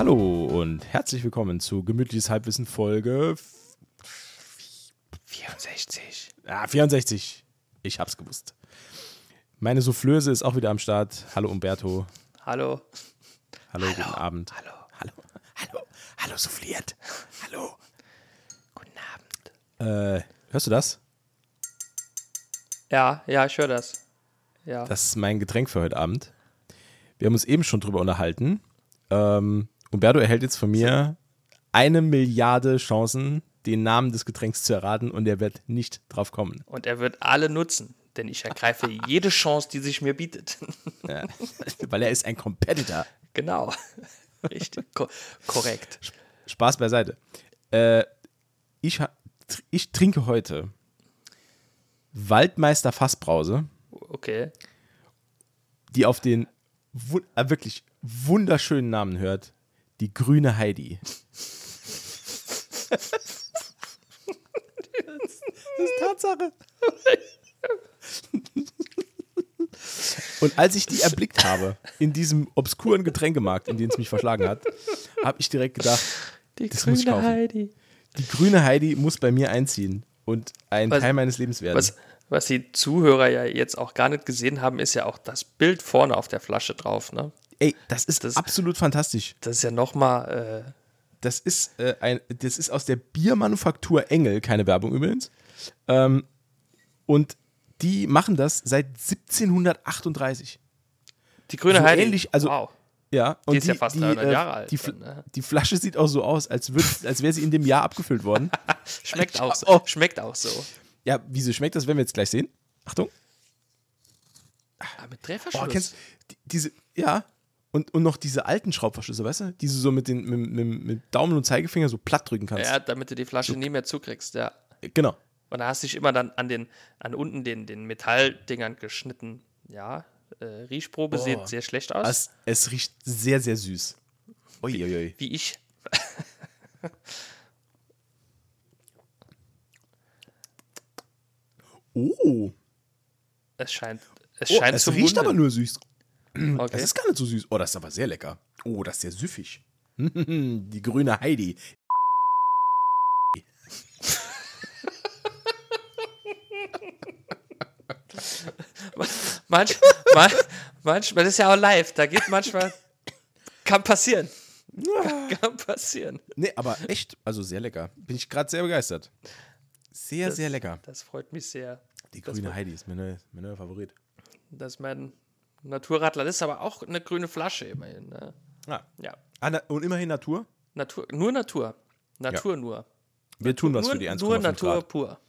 Hallo und herzlich willkommen zu Gemütliches Halbwissen Folge 64. ah, 64. Ich hab's gewusst. Meine Soufflöse ist auch wieder am Start. Hallo Umberto. Hallo. Hallo, guten Abend. Hallo. Hallo. Hallo. Hallo souffliert. Hallo. Guten Abend. Äh, hörst du das? Ja, ja, ich höre das. Ja. Das ist mein Getränk für heute Abend. Wir haben uns eben schon drüber unterhalten. Ähm, Umberto erhält jetzt von mir eine Milliarde Chancen, den Namen des Getränks zu erraten und er wird nicht drauf kommen. Und er wird alle nutzen, denn ich ergreife jede Chance, die sich mir bietet. Ja, weil er ist ein Competitor. genau. Richtig. Ko korrekt. Spaß beiseite. Äh, ich, ich trinke heute Waldmeister Fassbrause, Okay. die auf den äh, wirklich wunderschönen Namen hört. Die grüne Heidi. das ist Tatsache. Und als ich die erblickt habe, in diesem obskuren Getränkemarkt, in den es mich verschlagen hat, habe ich direkt gedacht, Die Das muss ich grüne kaufen. Heidi. die grüne Heidi muss bei mir einziehen und ein Was- Teil meines Lebens werden. Was, was die Zuhörer ja jetzt auch gar nicht gesehen haben, ist ja auch das Bild vorne auf der Flasche drauf. Ne? Ey, das ist Das- absolut fantastisch. Das ist ja nochmal. Äh, Das ist, äh, ein, das ist aus der Biermanufaktur Engel, keine Werbung übrigens. Ähm, und die machen das seit 1738. die grüne So Heidi. ähnlich, also- wow. Ja, und Die ist ja fast 300 Jahre alt Die, dann, ne? die Flasche sieht auch so aus, als, würd- als wäre sie in dem Jahr abgefüllt worden. Schmeckt auch so. Oh. Schmeckt auch so. Ja, wie sie schmeckt, das werden wir jetzt gleich sehen. Achtung. Ah, mit Drehverschluss. Oh, kennst diese, ja. Und, und noch diese alten Schraubverschlüsse, weißt du? Die du so mit, den, mit, mit, mit Daumen und Zeigefinger so platt drücken kannst. Ja, damit du die Flasche nie mehr zukriegst, ja. Genau. Und da hast du dich immer dann an den, an unten den, den Metalldingern geschnitten. Ja, äh, Riechprobe Oh. sieht sehr schlecht aus. Es, es riecht sehr, sehr süß. Uiuiui. wie ich. Oh, Es scheint, es oh scheint es riecht aber nur süß. Okay. Das ist gar nicht so süß. Oh, das ist aber sehr lecker. Oh, das ist sehr süffig. Die grüne Heidi. Manch, man, manchmal, ist ja auch live, da geht manchmal, kann passieren. Kann passieren. Nee, aber echt, also sehr lecker. Bin ich gerade sehr begeistert. Sehr, Das- sehr lecker. Das freut mich sehr. Die grüne Heidi ist neuer, mein neuer Favorit. Das ist mein Naturradler. Das ist aber auch eine grüne Flasche immerhin. Ne? Ah. Ja, Ah, na, und immerhin Natur. Natur, nur Natur. Natur nur. Wir tun was nur, für die 1,5 nur Natur Grad. pur.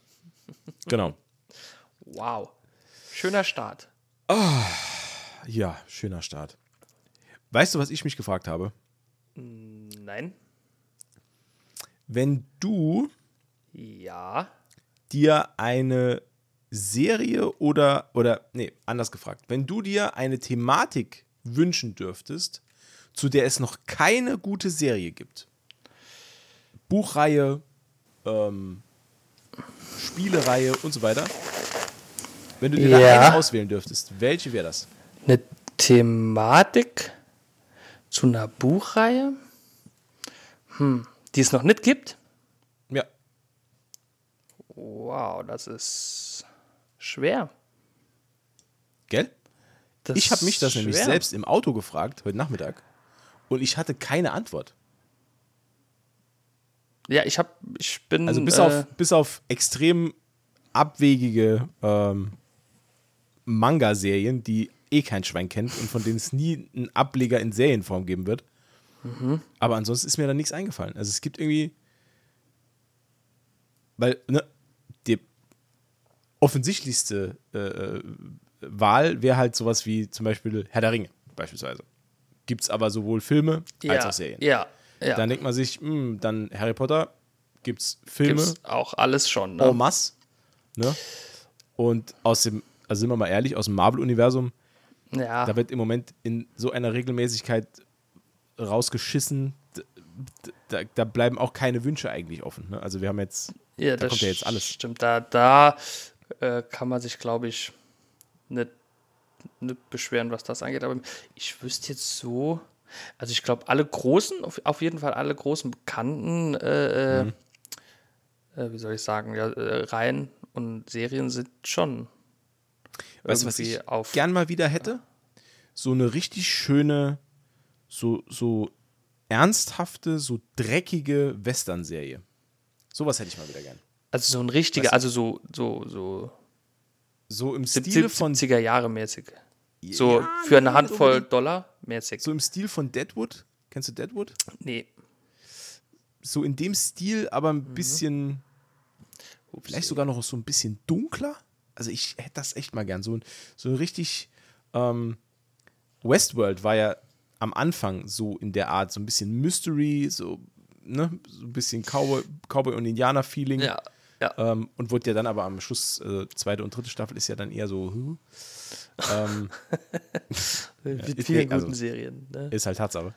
Genau. Wow. Schöner Start. Ja, schöner Start. Weißt du, was ich mich gefragt habe? Nein? Wenn du Ja. dir eine Serie oder, oder, nee, anders gefragt, wenn du dir eine Thematik wünschen dürftest, zu der es noch keine gute Serie gibt, Buchreihe, ähm, Spielereihe und so weiter, wenn du dir Ja. da eine auswählen dürftest, welche wäre das? Eine Thematik zu einer Buchreihe, hm, die es noch nicht gibt. Ja, Wow, das ist schwer. gell? Das Ich habe mich das ist nämlich schwer. selbst im Auto gefragt, heute Nachmittag, und ich hatte keine Antwort. Ja, ich habe, ich bin. Also bis, äh, auf, bis auf extrem abwegige ähm, Manga-Serien, die eh kein Schwein kennt und von denen es nie einen Ableger in Serienform geben wird. Aber ansonsten ist mir da nichts eingefallen. Also es gibt irgendwie, weil ne, offensichtlichste äh, äh, Wahl wäre halt sowas wie zum Beispiel Herr der Ringe beispielsweise. Gibt es aber sowohl Filme als ja, auch Serien. Ja, ja. Dann denkt man sich, hm, dann Harry Potter, gibt es Filme, Gibt's auch alles schon. Ne? en masse. Ne? Und aus dem, also sind wir mal ehrlich, aus dem Marvel-Universum, ja. da wird im Moment in so einer Regelmäßigkeit rausgeschissen. Da, da bleiben auch keine Wünsche eigentlich offen. Ne? Also wir haben jetzt, Ja, da kommt ja jetzt alles. Stimmt, da, da äh, kann man sich, glaube ich, nicht, nicht beschweren, was das angeht. Aber ich wüsste jetzt so. Also ich glaube, alle großen, auf, auf jeden Fall alle großen bekannten, äh, mhm. äh, wie soll ich sagen, ja, äh, Reihen und Serien sind schon. Weißt du, was ich auf, gern mal wieder hätte? So eine richtig schöne, so, so ernsthafte, so dreckige Western-Serie. Sowas hätte ich mal wieder gern. Also so ein richtiger, weißt du? also so, so, so. So im Stil von 70er Jahre mäßig. So ja, für eine Handvoll Dollar mäßig. So im Stil von Deadwood. Kennst du Deadwood? Nee. So in dem Stil, aber ein mhm. bisschen. Upsi. Vielleicht sogar noch so ein bisschen dunkler. Also ich hätte das echt mal gern. So, so richtig. Ähm, Westworld war ja am Anfang so in der Art, so ein bisschen Mystery, so, ne, so ein bisschen Cowboy, Cowboy und Indianer-Feeling. Ja. Ja. Ähm, und wurde ja dann aber am Schluss, äh, zweite und dritte Staffel ist ja dann eher so, huh, ähm, Mit vielen also, guten Serien. Ne? Ist halt Tatsache.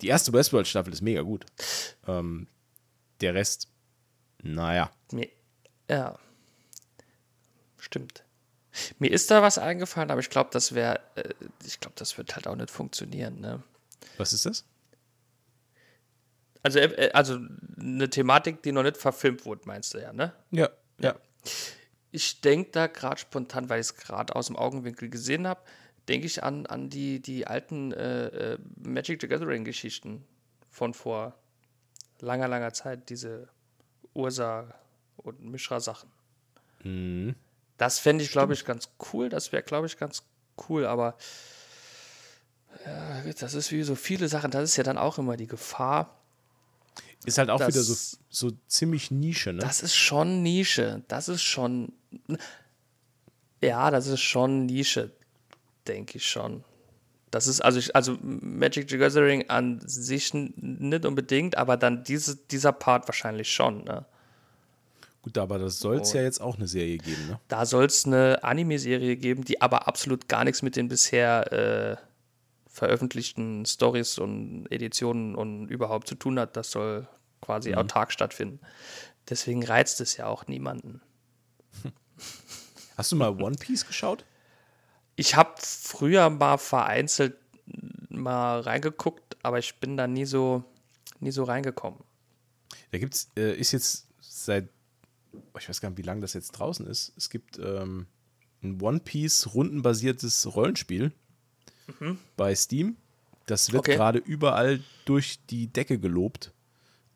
Die erste Westworld-Staffel ist mega gut. Ähm, der Rest, naja. Ja. Stimmt. Mir ist da was eingefallen, aber ich glaube, das wäre, äh, ich glaube, das wird halt auch nicht funktionieren. Ne? Was ist das? Also, äh, also eine Thematik, die noch nicht verfilmt wurde, meinst du ja, ne? Ja, ja. Ich denke da gerade spontan, weil ich es gerade aus dem Augenwinkel gesehen habe, denke ich an, an die, die alten äh, äh, Magic the Gathering-Geschichten von vor langer, langer Zeit, diese Ursa- und Mishra-Sachen. Mhm. Das fände ich, glaube ich, ganz cool. Das wäre, glaube ich, ganz cool, aber ja, das ist wie so viele Sachen, das ist ja dann auch immer die Gefahr. Ist halt auch wieder so, so ziemlich Nische, ne? Das ist schon Nische. Das ist schon. Ja, das ist schon Nische, denke ich schon. Das ist also, ich, also Magic the Gathering an sich nicht unbedingt, aber dann diese, dieser Part wahrscheinlich schon, ne? Gut, aber das soll es ja jetzt auch eine Serie geben, ne? Da soll es eine Anime-Serie geben, die aber absolut gar nichts mit den bisher äh, veröffentlichten Stories und Editionen und überhaupt zu tun hat. Das soll quasi mhm. autark stattfinden. Deswegen reizt es ja auch niemanden. Hast du mal One Piece geschaut? Ich habe früher mal vereinzelt mal reingeguckt, aber ich bin da nie so, nie so reingekommen. Da gibt's, äh, ist jetzt seit ich weiß gar nicht, wie lange das jetzt draußen ist. Es gibt ähm, ein One Piece rundenbasiertes Rollenspiel mhm. bei Steam. Das wird okay. gerade überall durch die Decke gelobt.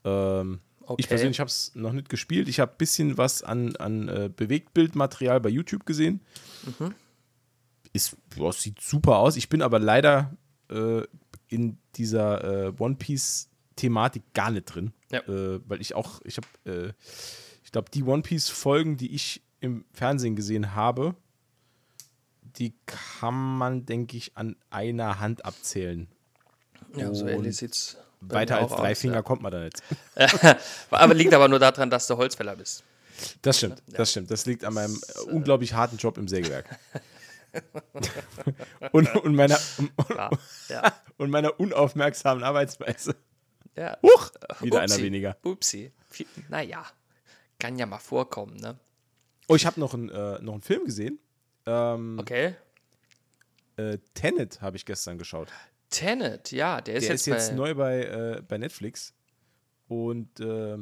Ähm, okay. Ich persönlich habe es noch nicht gespielt. Ich habe ein bisschen was an, an äh, Bewegtbildmaterial bei YouTube gesehen. Mhm. Ist, boah, sieht super aus. Ich bin aber leider äh, in dieser äh, One Piece Thematik gar nicht drin. Ja. Äh, weil ich auch, ich habe äh, ich glaube, die One Piece-Folgen, die ich im Fernsehen gesehen habe, die kann man, denke ich, an einer Hand abzählen. Ja, so ähnlich sieht es. Weiter als drei aus, Finger ja. kommt man da nicht. aber liegt aber nur daran, dass du Holzfäller bist. Das stimmt, das stimmt. Das liegt an meinem das, äh, unglaublich harten Job im Sägewerk. und, und, meiner, ja, und meiner unaufmerksamen Arbeitsweise. Ja. Huch, wieder Upsi. einer weniger. Upsi. Naja. Kann ja mal vorkommen, ne? Oh, ich habe noch, äh, noch einen Film gesehen. Ähm, okay. Äh, Tenet habe ich gestern geschaut. Tenet, ja, der ist der jetzt, ist jetzt bei neu bei, äh, bei Netflix. Und äh,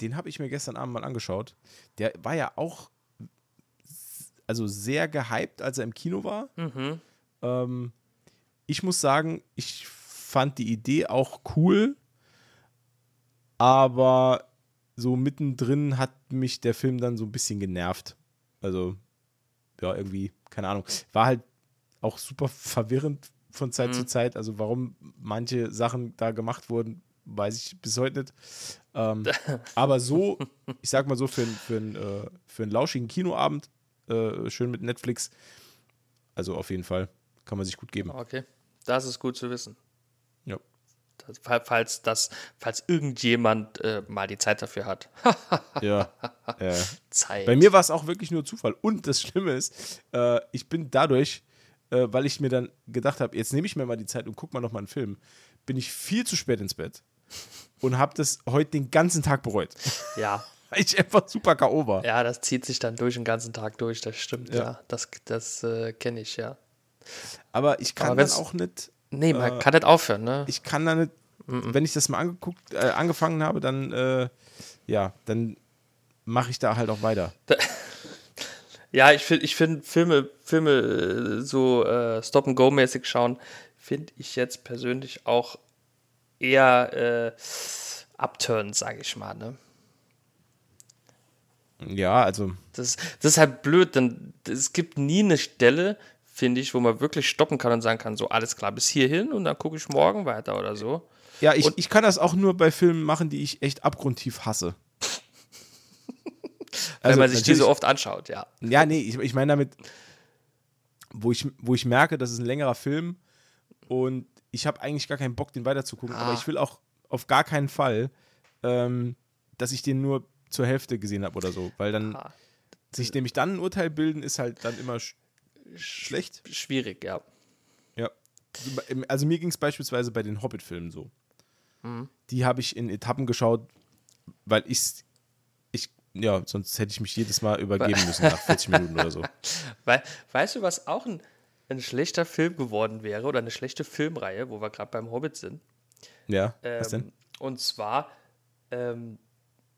den habe ich mir gestern Abend mal angeschaut. Der war ja auch also sehr gehypt, als er im Kino war. Mhm. Ähm, ich muss sagen, ich fand die Idee auch cool, aber so mittendrin hat mich der Film dann so ein bisschen genervt. Also, ja, irgendwie, keine Ahnung. War halt auch super verwirrend von Zeit mhm. zu Zeit. Also, warum manche Sachen da gemacht wurden, weiß ich bis heute nicht. Ähm, aber so, ich sag mal so, für, für, ein, äh, für einen lauschigen Kinoabend, äh, schön mit Netflix, also auf jeden Fall, kann man sich gut geben. Okay, das ist gut zu wissen falls das, falls irgendjemand äh, mal die Zeit dafür hat. ja. ja. Zeit. Bei mir war es auch wirklich nur Zufall. Und das Schlimme ist, äh, ich bin dadurch, äh, weil ich mir dann gedacht habe, jetzt nehme ich mir mal die Zeit und guck mal noch mal einen Film, bin ich viel zu spät ins Bett und habe das heute den ganzen Tag bereut. Ja. Weil ich einfach super K.O. war. Ja, das zieht sich dann durch den ganzen Tag durch, das stimmt, ja. ja. Das, das äh, kenne ich, ja. Aber ich kann Aber dann auch nicht Nee, man kann nicht aufhören, ne? Ich kann da nicht, wenn ich das mal angeguckt, äh, angefangen habe, dann, äh, ja, dann mache ich da halt auch weiter. Ja, ich finde ich find Filme, Filme äh, so äh, Stop-and-Go-mäßig schauen, finde ich jetzt persönlich auch eher äh, abturn, sage ich mal. Ne? Ja, also Das, das ist halt blöd, denn es gibt nie eine Stelle, finde ich, wo man wirklich stoppen kann und sagen kann, so alles klar, bis hierhin und dann gucke ich morgen weiter oder so. Ja, ich, Und- ich kann das auch nur bei Filmen machen, die ich echt abgrundtief hasse. Wenn Also man sich die so oft anschaut, ja. Ja, nee, ich, ich meine damit, wo ich, wo ich merke, das ist ein längerer Film und ich habe eigentlich gar keinen Bock, den weiterzugucken, aber Ah. ich will auch auf gar keinen Fall, ähm, dass ich den nur zur Hälfte gesehen habe oder so, weil dann Ah, sich nämlich dann ein Urteil bilden, ist halt dann immer schlecht. schwierig, ja. Ja. Also mir ging es beispielsweise bei den Hobbit-Filmen so. Die habe ich in Etappen geschaut, weil ich ich ja, sonst hätte ich mich jedes Mal übergeben müssen nach 40 Minuten oder so. Weil, weißt du, was auch ein, ein schlechter Film geworden wäre oder eine schlechte Filmreihe, wo wir gerade beim Hobbit sind? Ja, was denn? Ähm, und zwar, ähm,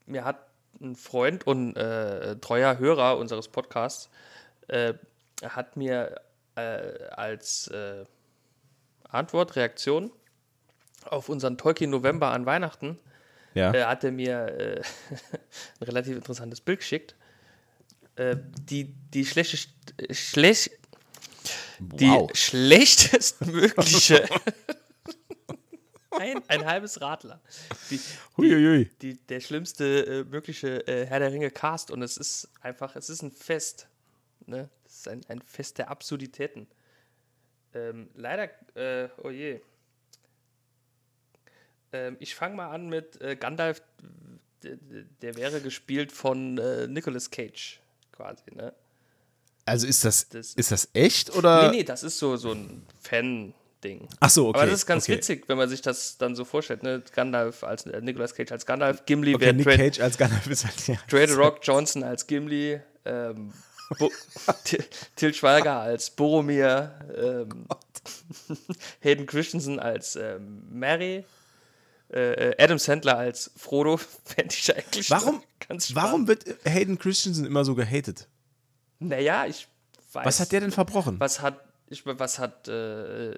mir hat ein Freund und äh, treuer Hörer unseres Podcasts, äh, hat mir äh, als äh, Antwort, Reaktion auf unseren Tolkien November an Weihnachten, Ja. äh, hat er mir äh, ein relativ interessantes Bild geschickt. Äh, die, die schlechte, schlecht, die Wow. schlechtestmögliche ein, ein halbes Radler. Die, Huiuiui. die, der schlimmste äh, mögliche äh, Herr der Ringe Cast und es ist einfach, es ist ein Fest. Ne? Ist ein, ein Fest der Absurditäten. Ähm, leider, äh, oh je. Ähm, ich fange mal an mit äh, Gandalf, der, der wäre gespielt von äh, Nicolas Cage, quasi, ne? Also ist das, Das- ist das echt oder? Nee, nee, das ist so, so ein Fan-Ding. Ach so, okay. Aber das ist ganz okay. witzig, wenn man sich das dann so vorstellt, ne? Gandalf als äh, Nicolas Cage als Gandalf, Gimli Okay, wäre Nick Cage als Gandalf ist halt, ja. The Rock Johnson als Gimli, ähm, Bo Til- Schweiger als Boromir, ähm, Hayden Christensen als ähm, Mary, äh, äh, Adam Sandler als Frodo, fände ich eigentlich Warum, ganz warum wird Hayden Christensen immer so gehatet? Naja, ich weiß. Was hat der denn verbrochen? Was hat, ich, was hat äh, äh,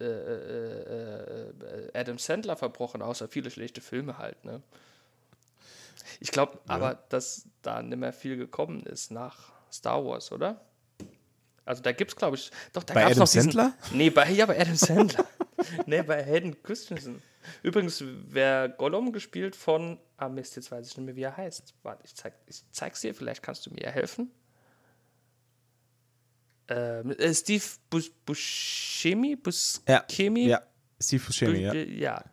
äh, äh, Adam Sandler verbrochen, außer viele schlechte Filme halt, ne? Ich glaube aber, dass da nicht mehr viel gekommen ist nach Star Wars, oder? Also da gibt's, glaube ich, doch, da Bei gab's Adam noch diesen, Sandler? Nee, bei, ja, bei Adam Sandler. nee, bei Hayden Christensen. Übrigens, wer Gollum gespielt von, ah Mist, jetzt weiß ich nicht mehr, wie er heißt. Warte, ich, zeig, ich zeig's dir, vielleicht kannst du mir ja helfen. Ähm, äh, Steve Bus Buscemi? Ja, Buscemi? ja. Steve Buscemi, ja. ja.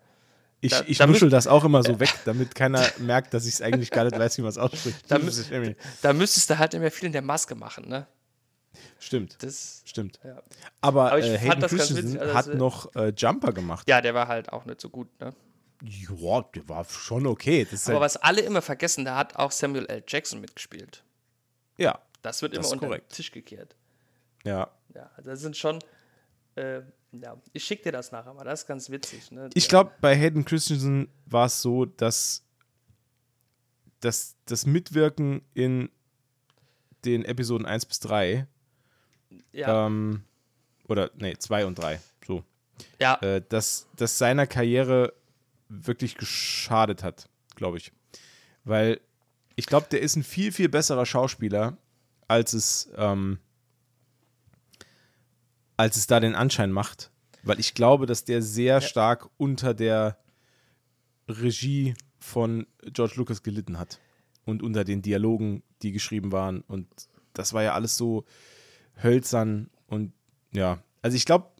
Ich, Da- ich da müsst- das auch immer so weg, damit keiner merkt, dass ich es eigentlich gar nicht weiß, wie man es ausspricht. Da, Steve mü- Buscemi. da müsstest du halt immer viel in der Maske machen, ne? Stimmt, Das, stimmt. ja. Aber, Aber äh, Hayden Christensen witzig, also hat noch äh, Jumper gemacht. ja, der war halt auch nicht so gut, ne? Ja, der war schon okay. Aber halt, was alle immer vergessen, da hat auch Samuel L. Jackson mitgespielt. ja, Das wird Das immer unter den korrekt. Tisch gekehrt. ja. Ja, das sind schon. Äh, ja, ich schicke dir das nachher mal, das ist ganz witzig. Ne? Ich glaube, bei Hayden Christensen war es so, dass, dass das Mitwirken in den Episoden 1 bis 3 ja, ähm, oder nee, 2 und 3, so, ja, äh, dass das seiner Karriere wirklich geschadet hat, glaube ich. Weil ich glaube, der ist ein viel, viel besserer Schauspieler, als es, ähm, als es da den Anschein macht. Weil ich glaube, dass der sehr stark unter der Regie von George Lucas gelitten hat. Und unter den Dialogen, die geschrieben waren. Und das war ja alles so hölzern und ja. Also ich glaube,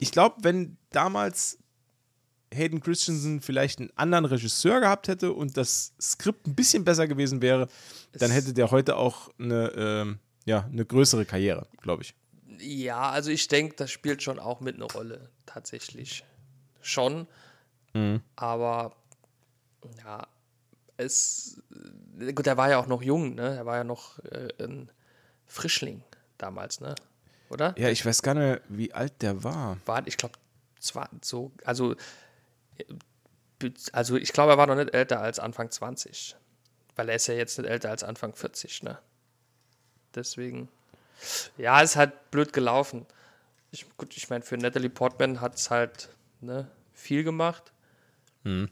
ich glaube, wenn damals Hayden Christensen vielleicht einen anderen Regisseur gehabt hätte und das Skript ein bisschen besser gewesen wäre, dann hätte der heute auch eine, ähm, ja, eine größere Karriere, glaube ich. Ja, also ich denke, das spielt schon auch mit eine Rolle, tatsächlich. Schon. Aber ja, es. Gut, der war ja auch noch jung, ne? Er war ja noch äh, ein Frischling damals, ne? Oder? Ja, ich weiß gar nicht, wie alt der war. War, ich glaube, zwar so, also, äh, also ich glaube, er war noch nicht älter als Anfang 20. Weil er ist ja jetzt nicht älter als Anfang 40, ne? Deswegen. Ja, ist halt blöd gelaufen. Ich, gut, ich meine, für Natalie Portman hat es halt ne, viel gemacht. Mhm.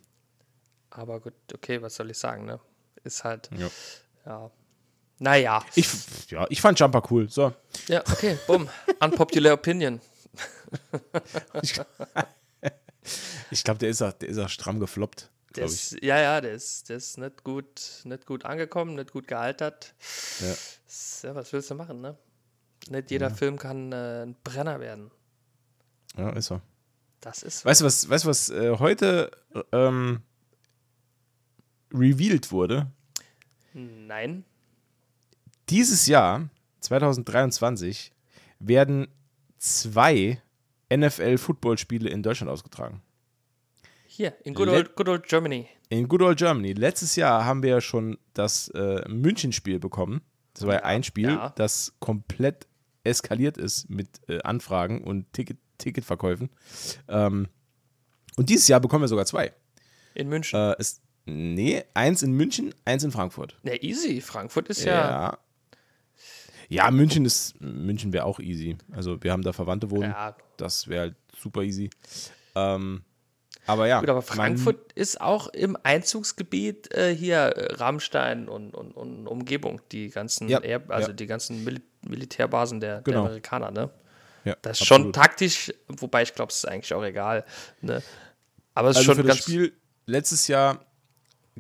Aber gut, okay, was soll ich sagen, ne? Ist halt, Ja. ja. Naja. Ich, ja, ich fand Jumper cool. So. Ja, okay, bumm. Unpopular Opinion. Ich glaube, der ist auch, der ist auch stramm gefloppt. Ich. ist, ja, ja, der ist, der ist nicht gut, nicht gut angekommen, nicht gut gealtert. Ja. Ja, was willst du machen, ne? Nicht jeder Film kann äh, ein Brenner werden. ja, ist so. Das ist. Weißt du, was, weißt, was äh, heute ähm, revealed wurde? Nein. Dieses Jahr, 2023, werden zwei NFL-Football-Spiele in Deutschland ausgetragen. Hier, in Good Old, good old Germany. In Good Old Germany. Letztes Jahr haben wir ja schon das äh, München-Spiel bekommen. Das war ja, ein Spiel, ja. das komplett eskaliert ist mit äh, Anfragen und Ticket Ticketverkäufen. Ähm, und dieses Jahr bekommen wir sogar zwei. In München. Äh, es, nee, eins in München, eins in Frankfurt. Ja, easy. Frankfurt ist ja. Ja. Ja, München ist München wäre auch easy. Also wir haben da Verwandte wohnen. Ja, Das wäre halt super easy. Ähm, aber ja. gut, aber Frankfurt ist auch im Einzugsgebiet äh, hier äh, Rammstein und, und, und Umgebung, die ganzen, Ja, Air, also ja. die ganzen Mil Militärbasen der, Genau. der Amerikaner, ne? ja, Das ist schon absolut. taktisch, wobei ich glaube, es ist eigentlich auch egal. Ne? Aber es ist Also schon für das ganz. Spiel letztes Jahr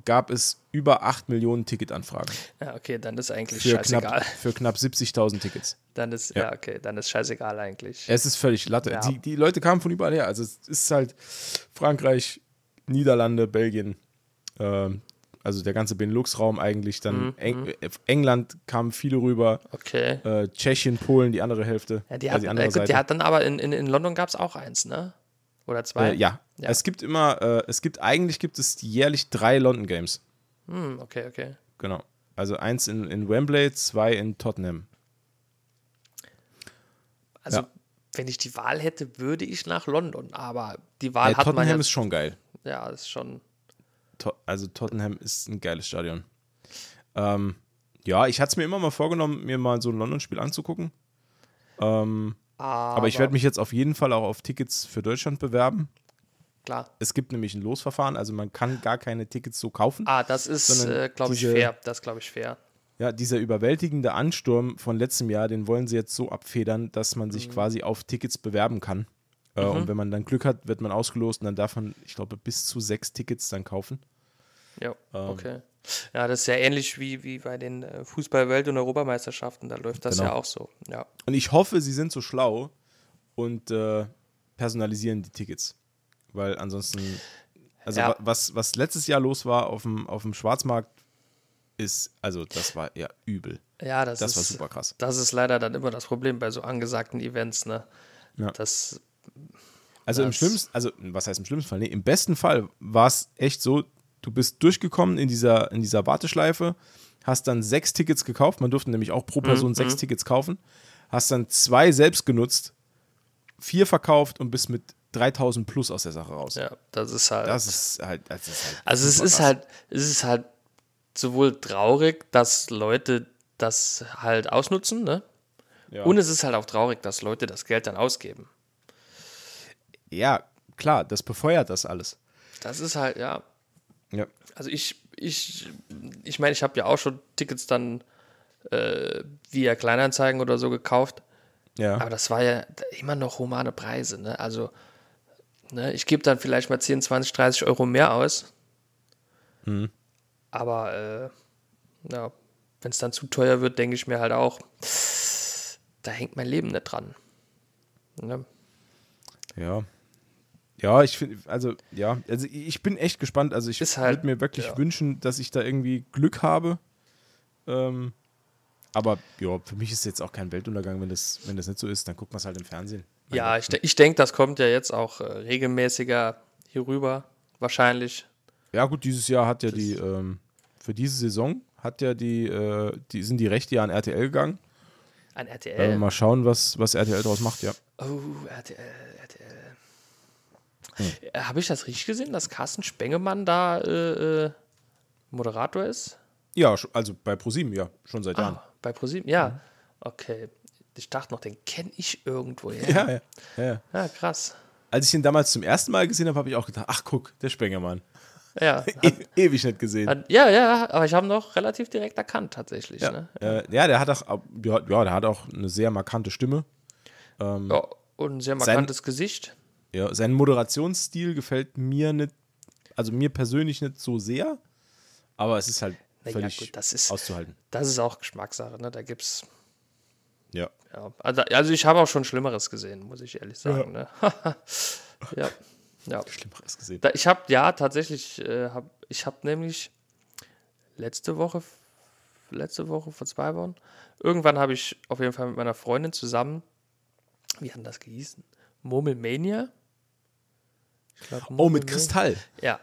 gab es über 8 Millionen Ticketanfragen. Ja, okay, dann ist eigentlich Für scheißegal. knapp, für knapp 70.000 Tickets. Dann ist, Ja. ja. okay, dann ist scheißegal eigentlich. Es ist völlig Latte. Ja. Die, die Leute kamen von überall her. Also es ist halt Frankreich, Niederlande, Belgien, ähm, also der ganze Benelux-Raum eigentlich. Dann Mhm, Eng äh, England kamen viele rüber. Okay. Äh, Tschechien, Polen, die andere Hälfte. Ja, die also hat, die äh, andere gut, Seite. die hat dann aber in, in, in London gab es auch eins, ne? Oder zwei? äh, ja. Ja. es gibt immer, äh, es gibt eigentlich gibt es jährlich drei London Games. Hm, okay, okay. Genau. Also eins in, in Wembley, zwei in Tottenham. Also, Ja. wenn ich die Wahl hätte, würde ich nach London. Aber die Wahl Äh, hat man Tottenham ja. ist schon geil. ja, ist schon. To also Tottenham ist ein geiles Stadion. Ähm, ja, ich hatte es mir immer mal vorgenommen, mir mal so ein London-Spiel anzugucken. Ähm, Aber, aber ich werde mich jetzt auf jeden Fall auch auf Tickets für Deutschland bewerben. Klar. Es gibt nämlich ein Losverfahren, also man kann gar keine Tickets so kaufen. Ah, das ist, äh, glaube ich, fair. Das glaube ich fair. Ja, dieser überwältigende Ansturm von letztem Jahr, den wollen sie jetzt so abfedern, dass man Mhm. sich quasi auf Tickets bewerben kann. Äh, Und wenn man dann Glück hat, wird man ausgelost und dann darf man, ich glaube, bis zu sechs Tickets dann kaufen. Ja, Ähm. okay. Ja, das ist ja ähnlich wie, wie bei den äh, Fußball-Welt- und Europameisterschaften. Da läuft das Genau. ja auch so. Ja. Und ich hoffe, sie sind so schlau und äh, personalisieren die Tickets. Weil ansonsten, also Ja. wa- was, was letztes Jahr los war auf dem, auf dem Schwarzmarkt, ist, also das war ja übel. Ja, das, Das ist, war super krass. Das ist leider dann immer das Problem bei so angesagten Events, ne? Ja. Das, Also im Das- schlimmsten, also was heißt im schlimmsten Fall? Nee, im besten Fall war es echt so, du bist durchgekommen in dieser, in dieser Warteschleife, hast dann sechs Tickets gekauft, man durfte nämlich auch pro Person sechs Tickets kaufen, hast dann zwei selbst genutzt, vier verkauft und bist mit 3000 plus aus der Sache raus. ja, das ist halt. Das ist halt, das ist halt also es ist krass. halt, es ist halt sowohl traurig, dass Leute das halt ausnutzen, ne? Ja. Und es ist halt auch traurig, dass Leute das Geld dann ausgeben. Ja, klar, das befeuert das alles. Das ist halt, ja. Ja. Also ich, ich, ich meine, ich habe ja auch schon Tickets dann äh, via Kleinanzeigen oder so gekauft. Ja. Aber das war ja immer noch humane Preise, ne? Also, ne, ich gebe dann vielleicht mal 10, 20, 30 Euro mehr aus. Mhm. Aber, äh, ja, wenn es dann zu teuer wird, denke ich mir halt auch, da hängt mein Leben nicht dran. Ne? Ja. Ja, ich finde, also, ja, also ich bin echt gespannt. Also ich halt- würde mir wirklich ja. wünschen, dass ich da irgendwie Glück habe. Ähm, aber ja, für mich ist es jetzt auch kein Weltuntergang, wenn das, wenn das nicht so ist, dann guckt man es halt im Fernsehen. Mein Ja, Gott. ich, de- ich denke, das kommt ja jetzt auch äh, regelmäßiger hier rüber, wahrscheinlich. Ja, gut, dieses Jahr hat ja die, ähm, für diese Saison hat ja die, äh, die sind die Rechte ja an RTL gegangen. An RTL. mal schauen, was, was RTL daraus macht, ja. Oh, RTL, RTL. Äh, Habe ich das richtig gesehen, dass Carsten Spengemann da äh, äh, Moderator ist? Ja, also bei ProSieben, ja, schon seit Jahren. Ah, bei ProSieben? Ja. Okay. Ich dachte noch, den kenne ich irgendwo. Ja. Ja, ja, ja, ja. krass. Als ich ihn damals zum ersten Mal gesehen habe, habe ich auch gedacht, ach guck, der Spengermann. Ja, E ewig nicht gesehen. hat, ja, ja, aber ich habe ihn noch relativ direkt erkannt, tatsächlich. ja. Ne? Äh, ja, der hat auch, ja, ja, der hat auch eine sehr markante Stimme. Ja, und ein sehr markantes Gesicht. Ja, sein Moderationsstil gefällt mir nicht, also mir persönlich nicht so sehr, aber es ist halt Na ja, völlig gut, das ist- auszuhalten. Das ist auch Geschmackssache, ne? Da gibt's. Ja. Ja, also, also ich habe auch schon Schlimmeres gesehen, muss ich ehrlich sagen. Ne? ja. ja. Schlimmeres gesehen. Da, ich habe, ja, tatsächlich, äh, hab, ich habe nämlich letzte Woche, letzte Woche, vor zwei Wochen, irgendwann habe ich auf jeden Fall mit meiner Freundin zusammen, wie hat das gehießen? Murmelmania? Ich glaub, Oh, mit Kristall. Ja.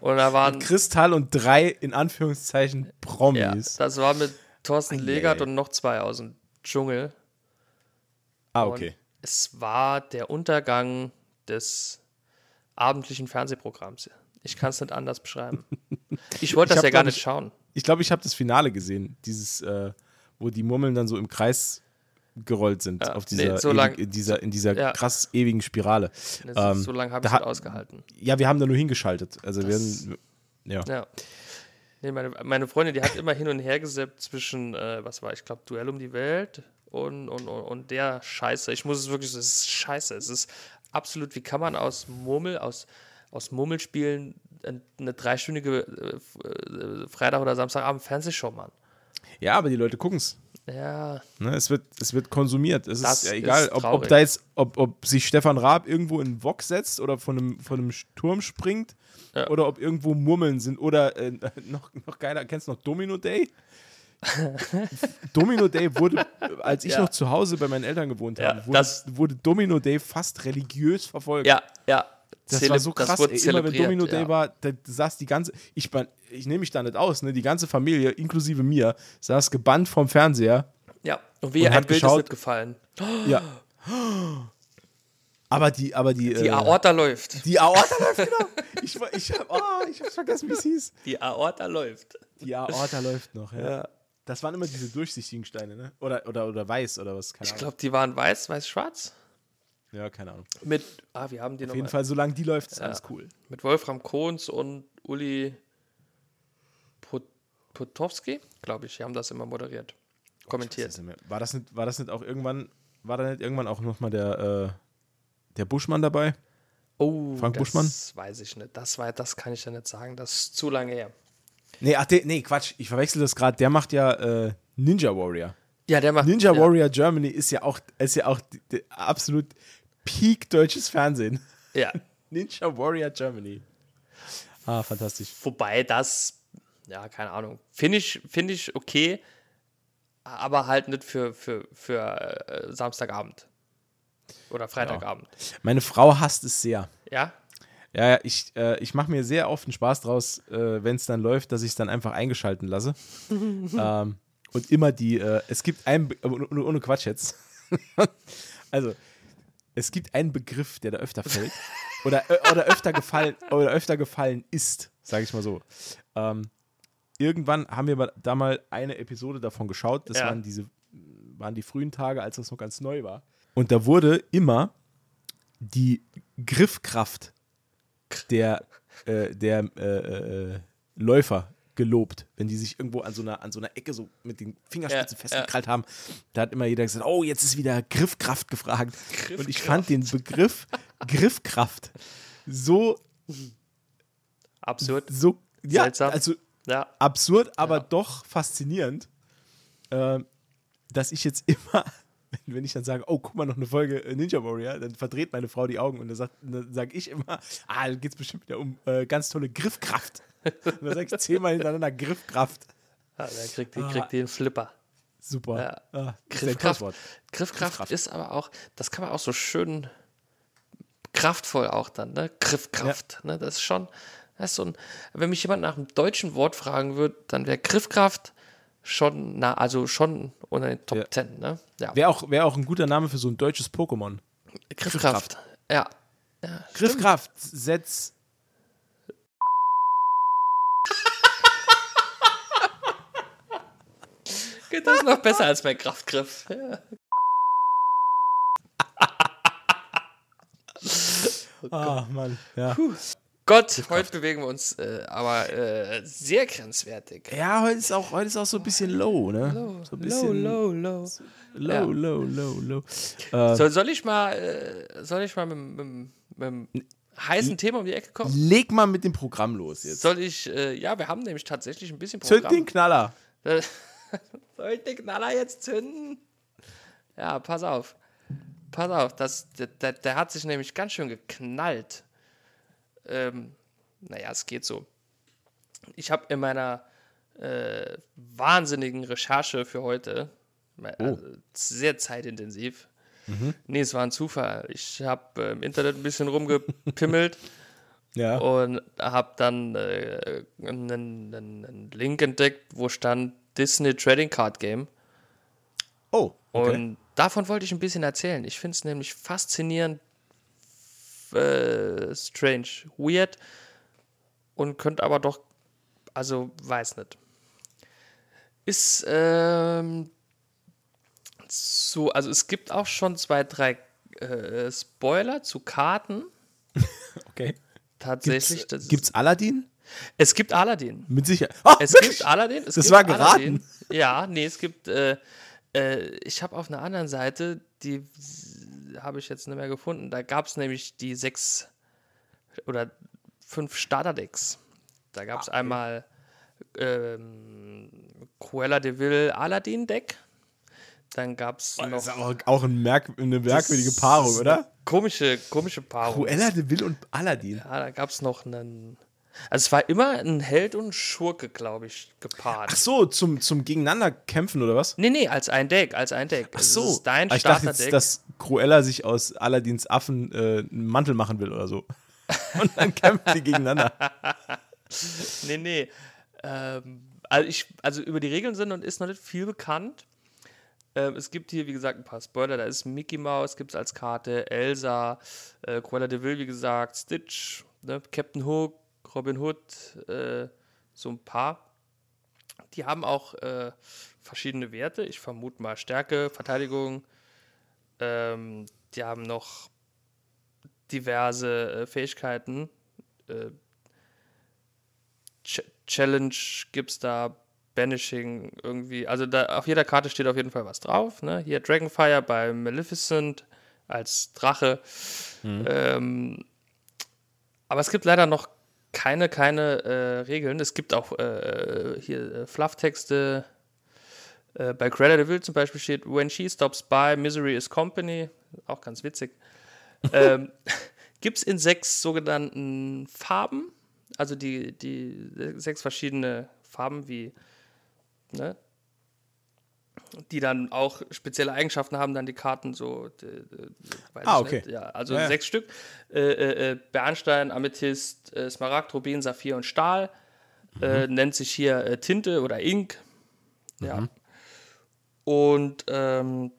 Und da waren, Kristall und drei, in Anführungszeichen, ja, Promis. das war mit Thorsten Legert und noch zwei aus dem Dschungel. ah, Und okay. Es war der Untergang des abendlichen Fernsehprogramms. Ich kann es nicht anders beschreiben. Ich wollte Ich das hab, ja gar nicht ich- schauen. Ich glaube, ich habe das Finale gesehen, dieses, äh, wo die Murmeln dann so im Kreis gerollt sind, Ja, auf nee, dieser, so ewig, lang- in dieser, in dieser Ja. krass ewigen Spirale. Das ist- Ähm, so lange habe ich es ausgehalten. Ja, wir haben da nur hingeschaltet. Also wir, Das- haben- ja. Ja. Nee, meine, meine Freundin, die hat immer hin und her gesappt zwischen, äh, was war, ich glaube, Duell um die Welt und, und, und, und der Scheiße. Ich muss es wirklich, es ist scheiße. Es ist absolut, wie kann man aus Murmel, aus, aus Murmelspielen ein- eine dreistündige äh, äh, Freitag- oder Samstagabend Fernsehshow machen? ja, aber die Leute gucken es. Ja, Ne, es, wird, es wird konsumiert. Es Das ist ja egal, ist ob, ob da jetzt, ob, ob sich Stefan Raab irgendwo in den Wok setzt oder von einem, von einem Turm springt Ja. oder ob irgendwo Murmeln sind oder äh, noch, noch geiler, kennst du noch Domino Day? Domino Day wurde, als ich Ja. noch zu Hause bei meinen Eltern gewohnt habe, wurde, wurde Domino Day fast religiös verfolgt. ja, ja. Das Zele- war so krass. ey, immer wenn Domino Day ja. war, da saß die ganze, ich, ich nehme mich da nicht aus, ne? die ganze Familie, inklusive mir, saß gebannt vorm Fernseher. Ja, und wie Und ein hat Bild ist geschaut- nicht gefallen. Ja. Aber die, aber die, Die äh, Aorta läuft. Die Aorta läuft, genau. Ich, ich, hab, oh, ich hab's vergessen, wie es hieß. Die Aorta läuft. Die Aorta läuft noch, ja. Ja. Das waren immer diese durchsichtigen Steine, ne? Oder, oder, oder weiß oder was, keine Ich glaube, die waren weiß, weiß-schwarz. Ja, keine Ahnung. Mit, ah, wir haben die Auf jeden mal. Fall, solange die läuft, ist alles cool. Mit Wolfram Kohns und Uli Pot Potowski, glaube ich, die haben das immer moderiert. Kommentiert. Das War das nicht, war das nicht auch irgendwann, war da nicht irgendwann auch nochmal der, äh, der Buschmann dabei? Oh, Frank das Buschmann? weiß ich nicht. Das, war, das kann ich ja nicht sagen. Das ist zu lange her. Nee, ach, der, nee, Quatsch, ich verwechsel das gerade. Der macht ja äh, Ninja Warrior. Ja, der macht. Ninja ja. Warrior Germany ist ja auch, ist ja auch absolut Peak deutsches Fernsehen. Ja. Ninja Warrior Germany. Ah, fantastisch. Wobei das, ja, keine Ahnung. Finde ich, find ich okay, aber halt nicht für, für, für äh, Samstagabend. Oder Freitagabend. Meine Frau hasst es sehr. Ja? Ja, ja, ich, äh, ich mache mir sehr oft einen Spaß draus, äh, wenn es dann läuft, dass ich es dann einfach eingeschalten lasse. ähm, und immer die, äh, es gibt aber ohne, ohne Quatsch jetzt. also, es gibt einen Begriff, der da öfter fällt. oder, äh, oder öfter gefallen, oder öfter gefallen ist, sage ich mal so. Ähm, irgendwann haben wir da mal eine Episode davon geschaut. Das Ja. waren diese, waren die frühen Tage, als das noch ganz neu war. Und da wurde immer die Griffkraft der, äh, der äh, äh, Läufer gelobt, wenn die sich irgendwo an so einer, an so einer Ecke so mit den Fingerspitzen Ja, festgekrallt haben. Da hat immer jeder gesagt, oh, jetzt ist wieder Griffkraft gefragt. Und ich fand den Begriff Griffkraft so, Absurd. so ja, Seltsam. also Ja. absurd, aber Ja. doch faszinierend, äh, dass ich jetzt immer, wenn, ich dann sage, oh, guck mal, noch eine Folge äh, Ninja Warrior, dann verdreht meine Frau die Augen und dann, sagt- dann sage ich immer, ah, da geht es bestimmt wieder um äh, ganz tolle Griffkraft. Und dann sage ich zehnmal hintereinander Griffkraft. ja der kriegt, die, kriegt den Flipper. Super. Ja. Ah, das ist Griffkraft. Griffkraft, Griffkraft. ist aber auch, das kann man auch so schön kraftvoll auch dann, ne? Griffkraft. Ne? Das ist schon, das ist so ein, wenn mich jemand nach einem deutschen Wort fragen würde, dann wäre Griffkraft schon, na, also schon unter den Top Ja. 10, ne? Ja. Wäre auch, wär auch ein guter Name für so ein deutsches Pokémon. Griffkraft. Ja. Ja, Griff stimmt. Kraft, setz. Geht das noch besser als bei Kraftgriff? Ja. Ah, Mann. Ja. Gott, heute bewegen wir uns äh, aber äh, sehr grenzwertig. ja, heute ist, auch, heute ist auch so ein bisschen low, ne? Low, so ein bisschen low, low, low, Ja. low, low, low. Äh, Soll, soll ich mal, äh, soll ich mal mit, mit, mit einem heißen Thema um die Ecke kommen? leg mal mit dem Programm los jetzt. Soll ich, äh, ja, wir haben nämlich tatsächlich ein bisschen Zünd Programm. den Knaller. Soll ich den Knaller jetzt zünden? Ja, pass auf. Pass auf, das, der, der, der hat sich nämlich ganz schön geknallt. Ähm, naja, es geht so. Ich habe in meiner äh, wahnsinnigen Recherche für heute, also sehr zeitintensiv, nee, es war ein Zufall. Ich habe äh, im Internet ein bisschen rumgepimmelt Ja. und habe dann äh, einen, einen, einen Link entdeckt, wo stand Disney Trading Card Game. Oh, okay. Und davon wollte ich ein bisschen erzählen. Ich finde es nämlich faszinierend, äh, strange, weird und könnte aber doch, also weiß nicht. Ist ähm, so, also es gibt auch schon zwei, drei äh, Spoiler zu Karten. okay. Tatsächlich. Gibt's, gibt's Aladdin? es gibt Aladdin. Mit Sicherheit. Oh, Es wirklich? gibt Aladdin. Es Das gibt war geraten. Aladdin. Ja, nee, es gibt. Äh, äh, ich habe auf einer anderen Seite, die habe ich jetzt nicht mehr gefunden. Da gab es nämlich die sechs oder fünf Starterdecks. Da gab Ah, es einmal ähm, Cruella de Vil Aladdin Deck. Dann gab es Das noch. ist auch, auch ein merk eine merkwürdige Das Paarung, oder? Komische, komische Paarung. Cruella de Vil und Aladdin. Ja, da gab es noch einen. Also es war immer ein Held und ein Schurke, glaube ich, gepaart. Ach so, zum, zum Gegeneinander kämpfen oder was? Nee, nee, als ein Deck, als ein Deck. Ach so. Es ist dein Ah, ich dachte jetzt, dass Cruella sich aus Aladdins Affen äh, einen Mantel machen will oder so. Und dann kämpfen sie gegeneinander. Nee, nee. Ähm, also, ich, also über die Regeln sind und ist noch nicht viel bekannt. Ähm, es gibt hier, wie gesagt, ein paar Spoiler. Da ist Mickey Mouse, gibt es als Karte, Elsa, äh, Cruella de Vil, wie gesagt, Stitch, ne, Captain Hook, Robin Hood, äh, so ein paar. Die haben auch äh, verschiedene Werte. Ich vermute mal Stärke, Verteidigung. Ähm, die haben noch diverse äh, Fähigkeiten. Äh, Ch Challenge gibt es da, Banishing irgendwie. Also da auf jeder Karte steht auf jeden Fall was drauf. Ne? Hier Dragonfire bei Maleficent als Drache. Ähm, aber es gibt leider noch keine, keine äh, Regeln. Es gibt auch äh, hier äh, Flufftexte. Äh, bei Cruella de Vil zum Beispiel steht, when she stops by, misery is company. Auch ganz witzig. ähm, gibt es in sechs sogenannten Farben, also die, die sechs verschiedene Farben, wie, ne, die dann auch spezielle Eigenschaften haben, dann die Karten so, d- d- weiß Ah, okay. nicht. Ja, also Ja, ja. sechs Stück. Äh, äh, äh, Bernstein, Amethyst, äh, Smaragd, Rubin, Saphir und Stahl. Mhm. Äh, nennt sich hier äh, Tinte oder Ink. Ja. Mhm. Und ähm,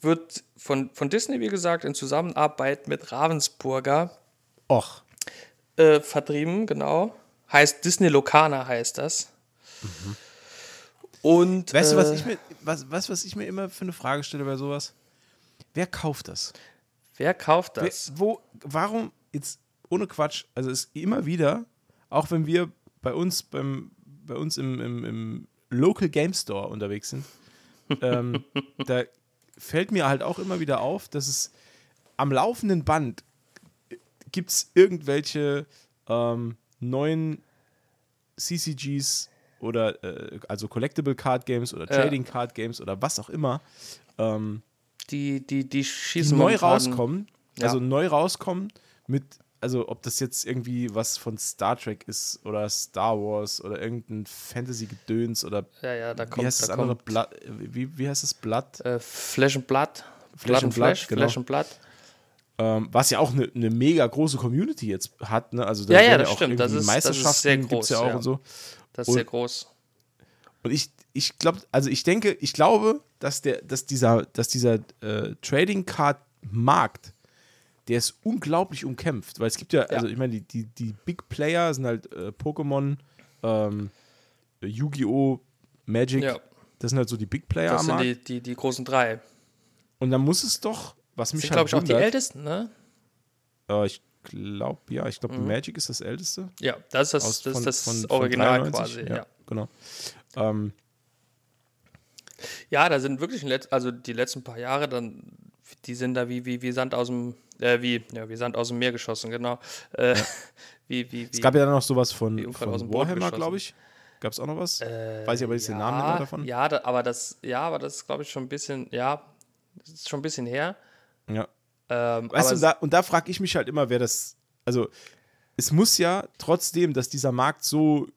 wird von, von Disney, wie gesagt, in Zusammenarbeit mit Ravensburger Och. vertrieben, genau. Heißt Disney Locana heißt das. Und Weißt du, was äh, ich mir, was, du, was ich mir immer für eine Frage stelle bei sowas? Wer kauft das? wer kauft Wer, das? wo, warum, jetzt ohne Quatsch, also es ist immer wieder, auch wenn wir bei uns beim, bei uns im, im, im Local Game Store unterwegs sind, ähm, da fällt mir halt auch immer wieder auf, dass es am laufenden Band gibt es irgendwelche ähm, neuen CCGs oder äh, also Collectible Card Games oder Ja. Trading Card Games oder was auch immer, ähm, Die, die, die die schießen neu momentan- rauskommen, Ja. also neu rauskommen mit, also ob das jetzt irgendwie was von Star Trek ist oder Star Wars oder irgendein Fantasy-Gedöns oder Ja, ja, da kommt, wie heißt da das andere Blatt, wie, wie heißt das Blatt? äh, Flash and Blood. Flash and Blood, Flash, genau. Flash and Blood. Ähm, was ja auch eine ne mega große Community jetzt hat, ne? Also da Ja, ja, das auch stimmt. Das ist- das ist sehr gibt's ja groß, auch ja. und so. Das ist Und- sehr groß. Und ich, ich glaube, also ich denke, ich glaube, dass der, dass dieser, dass dieser äh, Trading Card Markt, der ist unglaublich umkämpft, weil es gibt ja, also ich meine, die, die, die Big Player sind halt äh, Pokémon, ähm, Yu-Gi-Oh!, Magic, Ja. das sind halt so die Big Player Das sind die, die, die großen drei. Und dann muss es doch, was mich Sind, halt glaube ich, auch die wundert, ältesten, ne? Äh, ich glaube, ja, ich glaube, Magic ist das älteste. Ja, das ist das, Aus- das, von- das von- von Original 93, quasi. Ja. Genau. Ähm, Ja, da sind wirklich, in Letz also die letzten paar Jahre dann, die sind da wie, wie, wie Sand aus dem, äh, wie, ja, wie Sand aus dem Meer geschossen, genau. Äh, wie, wie, wie, es gab ja dann noch sowas von, von Warhammer, glaube ich. Gab es auch noch was? Weiß ich aber jetzt den Namen nicht ja, mehr davon. Ja, da, aber das, ja, aber das ist, glaube ich, schon ein bisschen, ja, das ist schon ein bisschen her. Ja. Ähm, Weißt du, da, und da frage ich mich halt immer, wer das. Also, es muss ja trotzdem, dass dieser Markt so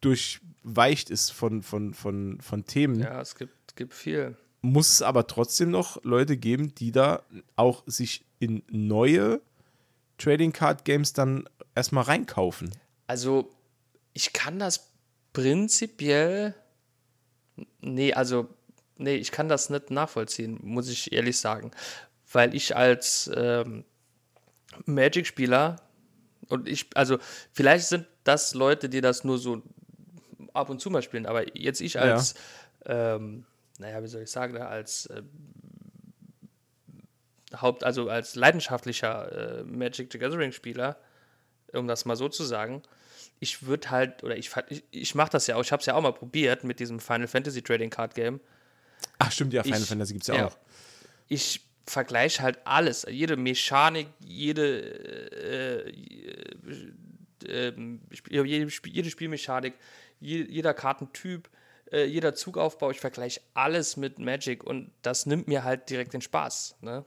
durchweicht ist von, von, von, von Themen, ja, es gibt, gibt viel. muss es aber trotzdem noch Leute geben, die da auch sich in neue Trading Card Games dann erstmal reinkaufen. Also, ich kann das prinzipiell. Nee, also, nee, ich kann das nicht nachvollziehen, muss ich ehrlich sagen. Weil ich als ähm, Magic-Spieler und ich, also, vielleicht sind das Leute, die das nur so ab und zu mal spielen, aber jetzt ich als, ähm, naja, wie soll ich sagen, ne, als äh, Haupt, also als leidenschaftlicher äh, Magic the Gathering-Spieler, um das mal so zu sagen, ich würde halt, oder ich, ich, ich mache das ja auch, ich habe es ja auch mal probiert mit diesem Final Fantasy Trading Card Game. Ach, stimmt, ja, Final Ich- Fantasy gibt es ja, ja. auch. Ich vergleiche halt alles, jede Mechanik, jede, äh, äh, ähm, jede, jede Spielmechanik, je, jeder Kartentyp, äh, jeder Zugaufbau, ich vergleiche alles mit Magic und das nimmt mir halt direkt den Spaß. Ne?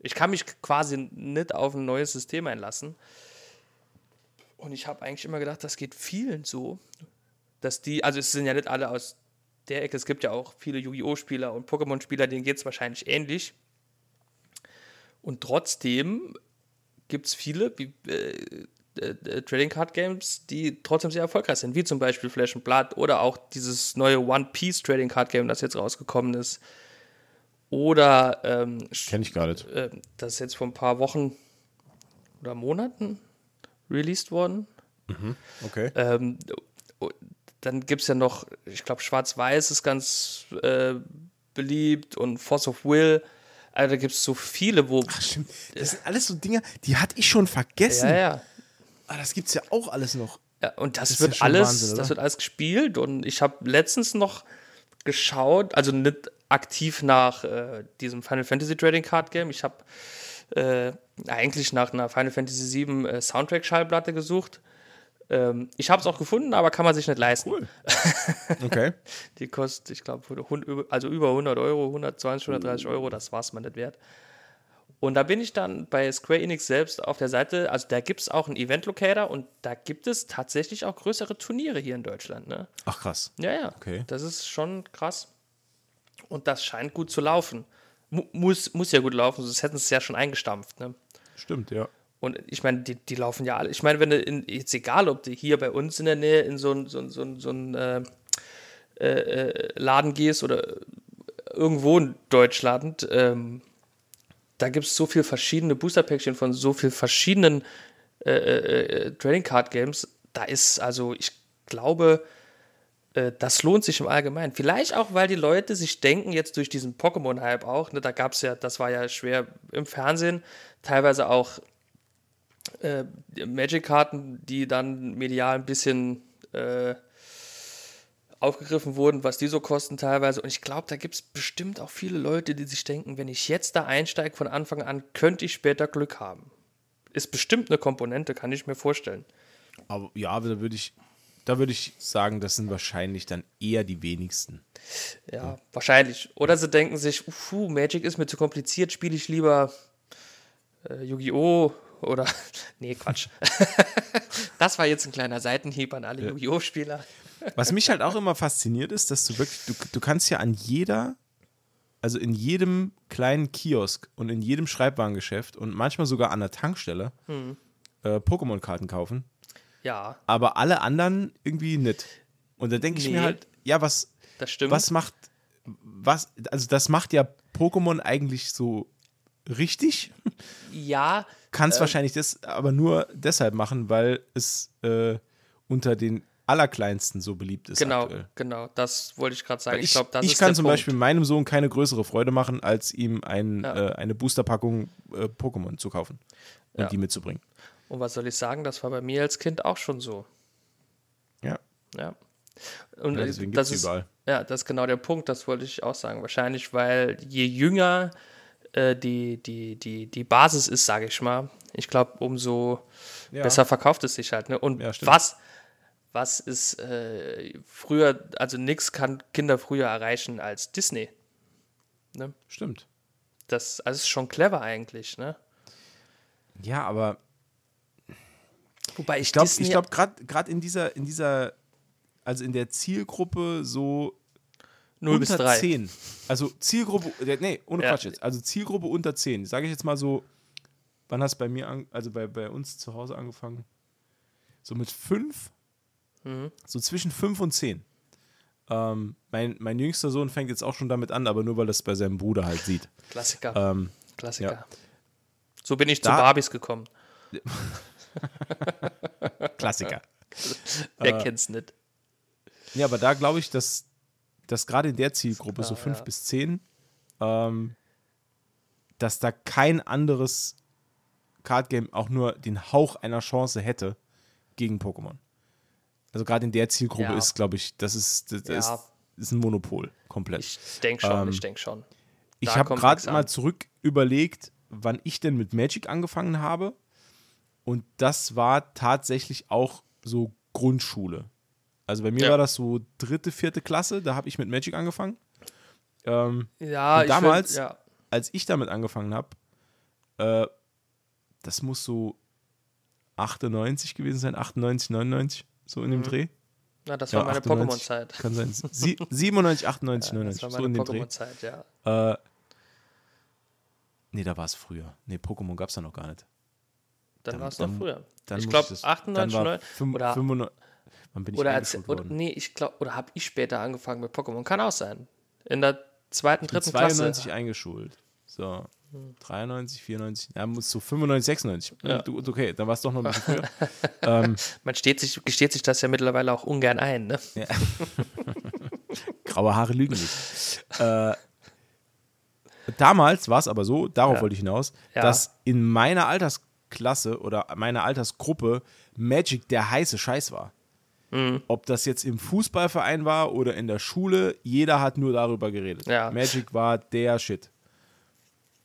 Ich kann mich quasi nicht auf ein neues System einlassen. Und ich habe eigentlich immer gedacht, das geht vielen so, dass die, also es sind ja nicht alle aus der Ecke, es gibt ja auch viele Yu-Gi-Oh!-Spieler und Pokémon-Spieler, denen geht es wahrscheinlich ähnlich. Und trotzdem gibt es viele wie, äh, äh, Trading Card Games, die trotzdem sehr erfolgreich sind, wie zum Beispiel Flash and Blood oder auch dieses neue One Piece Trading Card Game, das jetzt rausgekommen ist. Oder ähm, Kenne ich gar nicht. äh, das ist jetzt vor ein paar Wochen oder Monaten released worden. Okay. Ähm, dann gibt es ja noch, ich glaube, Schwarz-Weiß ist ganz äh, beliebt und Force of Will. Also da gibt es so viele, wo. Ach, stimmt. Das sind alles so Dinge, die hatte ich schon vergessen. ja, ja. Ah, das gibt es ja auch alles noch. ja und das, Das wird ja alles, Wahnsinn, das wird alles gespielt und ich habe letztens noch geschaut, also nicht aktiv nach äh, diesem Final Fantasy Trading Card Game. Ich habe äh, eigentlich nach einer Final Fantasy VII äh, Soundtrack-Schallplatte gesucht. Ähm, ich habe es auch gefunden, aber kann man sich nicht leisten. Cool. Okay. Die kostet, ich glaube, also über 100 Euro, 120, 130 Euro, das war es man nicht wert. Und da bin ich dann bei Square Enix selbst auf der Seite, also da gibt es auch einen Event-Locator und da gibt es tatsächlich auch größere Turniere hier in Deutschland. Ne? Ach, krass. Ja, ja. Okay. Das ist schon krass. Und das scheint gut zu laufen. Mu muss, muss ja gut laufen, sonst hätten sie es ja schon eingestampft. Ne? Stimmt, ja. Und ich meine, die, die laufen ja alle. Ich meine, wenn du in, jetzt egal, ob du hier bei uns in der Nähe in so einen so so so äh, äh, äh, Laden gehst oder irgendwo in Deutschland, ähm, da gibt es so viele verschiedene Booster-Päckchen von so vielen verschiedenen äh, äh, äh, Trading Card Games. Da ist also, ich glaube, das lohnt sich im Allgemeinen. Vielleicht auch, weil die Leute sich denken, jetzt durch diesen Pokémon-Hype auch, ne, da gab es ja, das war ja schwer im Fernsehen, teilweise auch äh, Magic-Karten, die dann medial ein bisschen äh, aufgegriffen wurden, was die so kosten teilweise. Und ich glaube, da gibt es bestimmt auch viele Leute, die sich denken, wenn ich jetzt da einsteige von Anfang an, könnte ich später Glück haben. Ist bestimmt eine Komponente, kann ich mir vorstellen. Aber ja, aber da würde ich, da würde ich sagen, das sind wahrscheinlich dann eher die wenigsten. Ja, wahrscheinlich. Oder sie denken sich, puh, Magic ist mir zu kompliziert, spiele ich lieber äh, Yu-Gi-Oh! Oder. nee, Quatsch. das war jetzt ein kleiner Seitenhieb an alle Yu-Gi-Oh! Spieler. Was mich halt auch immer fasziniert ist, dass du wirklich, du, du kannst ja an jeder, also in jedem kleinen Kiosk und in jedem Schreibwarengeschäft und manchmal sogar an der Tankstelle Hm. äh, Pokémon-Karten kaufen, Ja, aber alle anderen irgendwie nicht. Und da denke ich Nee. mir halt, ja, was, das stimmt. was macht, was, also das macht ja Pokémon eigentlich so richtig. Ja, Kann es wahrscheinlich das aber nur deshalb machen, weil es äh, unter den Allerkleinsten so beliebt ist genau, aktuell. genau. Das wollte ich gerade sagen. Ich, Ich, glaube, das ich kann zum Punkt. Beispiel meinem Sohn keine größere Freude machen, als ihm ein, Ja. äh, eine Boosterpackung äh, Pokémon zu kaufen und Ja. die mitzubringen. Und was soll ich sagen? Das war bei mir als Kind auch schon so. Ja, Ja. Und ja äh, deswegen gibt das es ist, überall. Ja, das ist genau der Punkt, das wollte ich auch sagen. Wahrscheinlich, weil je jünger äh, die, die, die, die Basis ist, sage ich mal, ich glaube, umso Ja. besser verkauft es sich halt. Ne? Und Ja, was, was ist äh, früher, also nichts kann Kinder früher erreichen als Disney. Stimmt. Das also ist schon clever eigentlich, ne? Ja, aber Wobei ich, glaube, ich glaube gerade in dieser, in dieser, also in der Zielgruppe so 0 bis unter 3. 10. Also Zielgruppe, nee, ohne Ja. Quatsch jetzt. Also Zielgruppe unter 10. Sage ich jetzt mal so, wann hast du bei mir, an, also bei, bei uns zu Hause angefangen? So mit 5, Mhm. so zwischen 5 und 10. Ähm, mein, mein jüngster Sohn fängt jetzt auch schon damit an, aber nur weil er es bei seinem Bruder halt sieht. Klassiker. Ähm, Klassiker. ja. So bin ich zu Da- Barbies gekommen. Klassiker. Wer Äh, kennt's nicht? Ja, aber da glaube ich, dass, dass gerade in der Zielgruppe, so Klar, 5 ja. bis 10, ähm, dass da kein anderes Cardgame auch nur den Hauch einer Chance hätte gegen Pokémon. Also gerade in der Zielgruppe Ja. ist, glaube ich, das ist, das Ja. ist, ist ein Monopol komplett. Ich denke schon, ähm, ich denke schon. Ich Da habe kommt gerade mal zurück überlegt, wann ich denn mit Magic angefangen habe. Und das war tatsächlich auch so Grundschule. Also bei mir Ja. war das so dritte, vierte Klasse, da habe ich mit Magic angefangen. Ähm, Ja, Und ich damals- Find, ja. als ich damit angefangen habe, äh, das muss so 98 gewesen sein, 98, 99, so in dem Mhm. Dreh. Na, das Ja, war meine 98. Pokémon-Zeit. Kann sein. Sie 97, 98, Ja, 99, das war so in meine dem Dreh. Pokémon-Zeit, ja. Äh, nee, da war es früher. Nee, Pokémon gab es da noch gar nicht. Dann dann- war es noch früher. Dann ich glaube das- 98, dann war 9, fünf- oder- 95 wann bin ich oder, als, oder worden? nee, ich glaube, oder habe ich später angefangen mit Pokémon? Kann auch sein. In der zweiten, Ich bin dritten 92 Klasse. eingeschult. So, 93, 94, ja, muss so 95, 96. Ja. Du, okay, dann war es doch noch ein bisschen früher. ähm, Man steht sich, gesteht sich das ja mittlerweile auch ungern ein, ne? graue Haare lügen nicht. Äh, damals war es aber so, darauf Ja. wollte ich hinaus, Ja. dass in meiner Altersklasse oder meiner Altersgruppe Magic der heiße Scheiß war. Mhm. Ob das jetzt im Fußballverein war oder in der Schule, jeder hat nur darüber geredet. Ja. Magic war der Shit.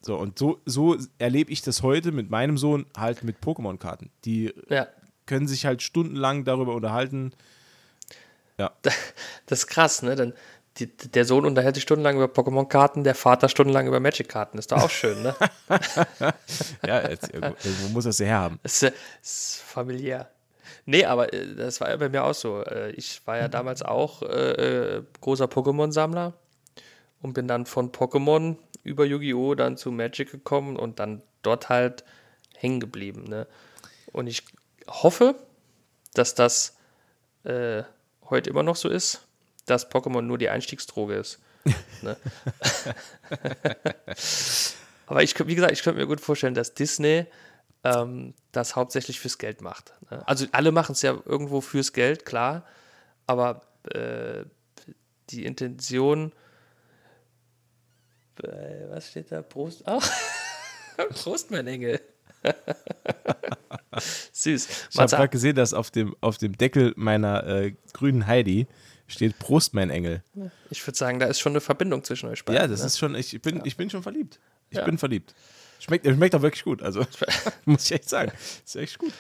So, und so, so erlebe ich das heute mit meinem Sohn halt mit Pokémon-Karten. Die Ja. können sich halt stundenlang darüber unterhalten. Das ist krass, ne? Denn die, der Sohn unterhält sich stundenlang über Pokémon-Karten, der Vater stundenlang über Magic-Karten. Ist doch auch schön, ne? Ja, jetzt, irgendwo, irgendwo muss das ja herhaben. Das ist, ist familiär. Nee, aber äh, das war ja bei mir auch so. Äh, Ich war ja damals auch äh, äh, großer Pokémon-Sammler und bin dann von Pokémon über Yu-Gi-Oh! dann zu Magic gekommen und dann dort halt hängen geblieben. Ne? Und ich hoffe, dass das äh, heute immer noch so ist, dass Pokémon nur die Einstiegsdroge ist. ne? Aber ich, wie gesagt, ich könnte mir gut vorstellen, dass Disney ähm, das hauptsächlich fürs Geld macht. Ne? Also alle machen es ja irgendwo fürs Geld, klar, aber äh, die Intention, äh, was steht da? Prost, ach, Prost, mein Engel. Süß. Ich habe gerade gesehen, dass auf dem, auf dem Deckel meiner äh, grünen Heidi steht Prost, mein Engel. ich würde sagen, da ist schon eine Verbindung zwischen euch beiden. Ja, das ne? ist schon, ich bin, ich bin schon verliebt. Ich Ja. bin verliebt. Schmeckt, schmeckt auch wirklich gut. Also, muss ich echt sagen. Ist echt gut.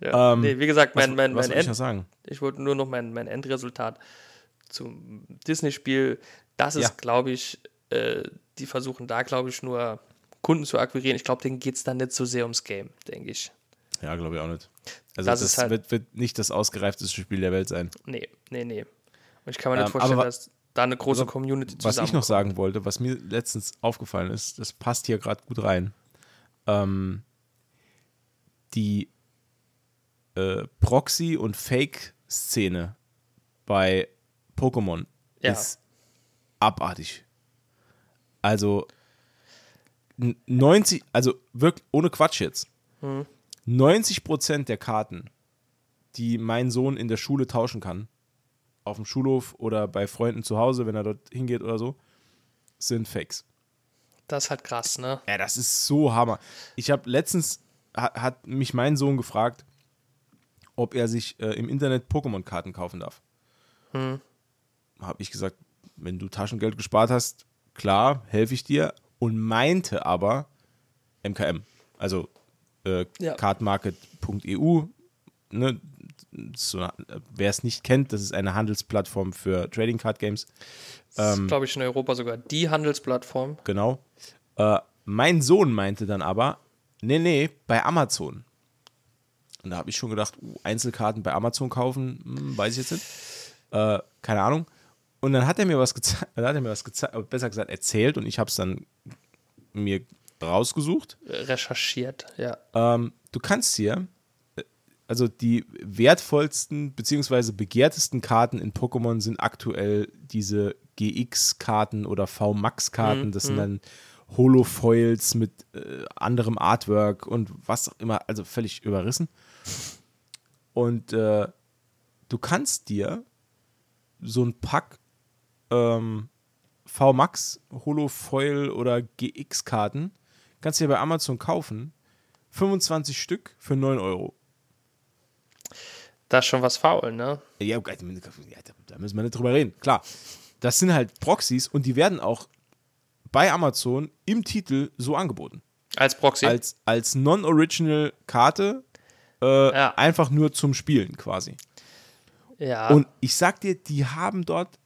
ja. ähm, nee, wie gesagt, mein, mein, Was mein soll ich End, sagen? ich wollte nur noch mein, mein Endresultat zum Disney-Spiel. Das ist, Ja. glaube ich, äh, die versuchen da, glaube ich, nur Kunden zu akquirieren. Ich glaube, denen geht es dann nicht so sehr ums Game, denke ich. Ja, glaube ich auch nicht. Also, Das das, halt- wird, wird nicht das ausgereifteste Spiel der Welt sein. Nee, nee, nee. Und ich kann mir nicht Ähm, vorstellen, aber wa- dass da eine große aber Community Was zusammen ich noch sagen wollte, was mir letztens aufgefallen ist, das passt hier gerade gut rein. Ähm, die äh, Proxy- und Fake-Szene bei Pokémon Ja. ist abartig. Also 90, also wirklich ohne Quatsch jetzt. 90 Prozent der Karten, die mein Sohn in der Schule tauschen kann, auf dem Schulhof oder bei Freunden zu Hause, wenn er dort hingeht oder so, sind Fakes. Das ist halt krass, ne? Ja, das ist so Hammer. Ich habe letztens, hat, hat mich mein Sohn gefragt, ob er sich äh, im Internet Pokémon-Karten kaufen darf. Hm. Habe ich gesagt, wenn du Taschengeld gespart hast, klar, helfe ich dir. Und meinte aber MKM, also äh, Ja. cardmarket.eu. Ne, so, eine- wer es nicht kennt, das ist eine Handelsplattform für Trading Card Games. Das Ähm, ist, glaube ich, in Europa sogar die Handelsplattform. Genau. Äh, mein Sohn meinte dann aber, nee, nee, bei Amazon. Und da habe ich schon gedacht, uh, Einzelkarten bei Amazon kaufen, hm, weiß ich jetzt nicht. Äh, keine Ahnung. Und dann hat er mir was gezeigt, hat er mir was gezeigt, besser gesagt erzählt und ich habe es dann mir rausgesucht. Äh, Recherchiert, ja. Ähm, du kannst hier, äh, also die wertvollsten bzw. begehrtesten Karten in Pokémon sind aktuell diese GX-Karten oder V-Max-Karten. Das sind dann Holo-Foils mit äh, anderem Artwork und was auch immer, also völlig überrissen. Und äh, du kannst dir so ein Pack ähm, V-Max, Holo-Foil oder GX-Karten, kannst du dir bei Amazon kaufen. 25 Stück für 9 Euro. Da ist schon was faul, ne? Ja, ja, da- müssen wir nicht drüber reden. Klar, das sind halt Proxys und die werden auch bei Amazon im Titel so angeboten. Als Proxy. Als, als Non-Original Karte, äh, Ja. einfach nur zum Spielen quasi. ja. Und ich sag dir, die haben dort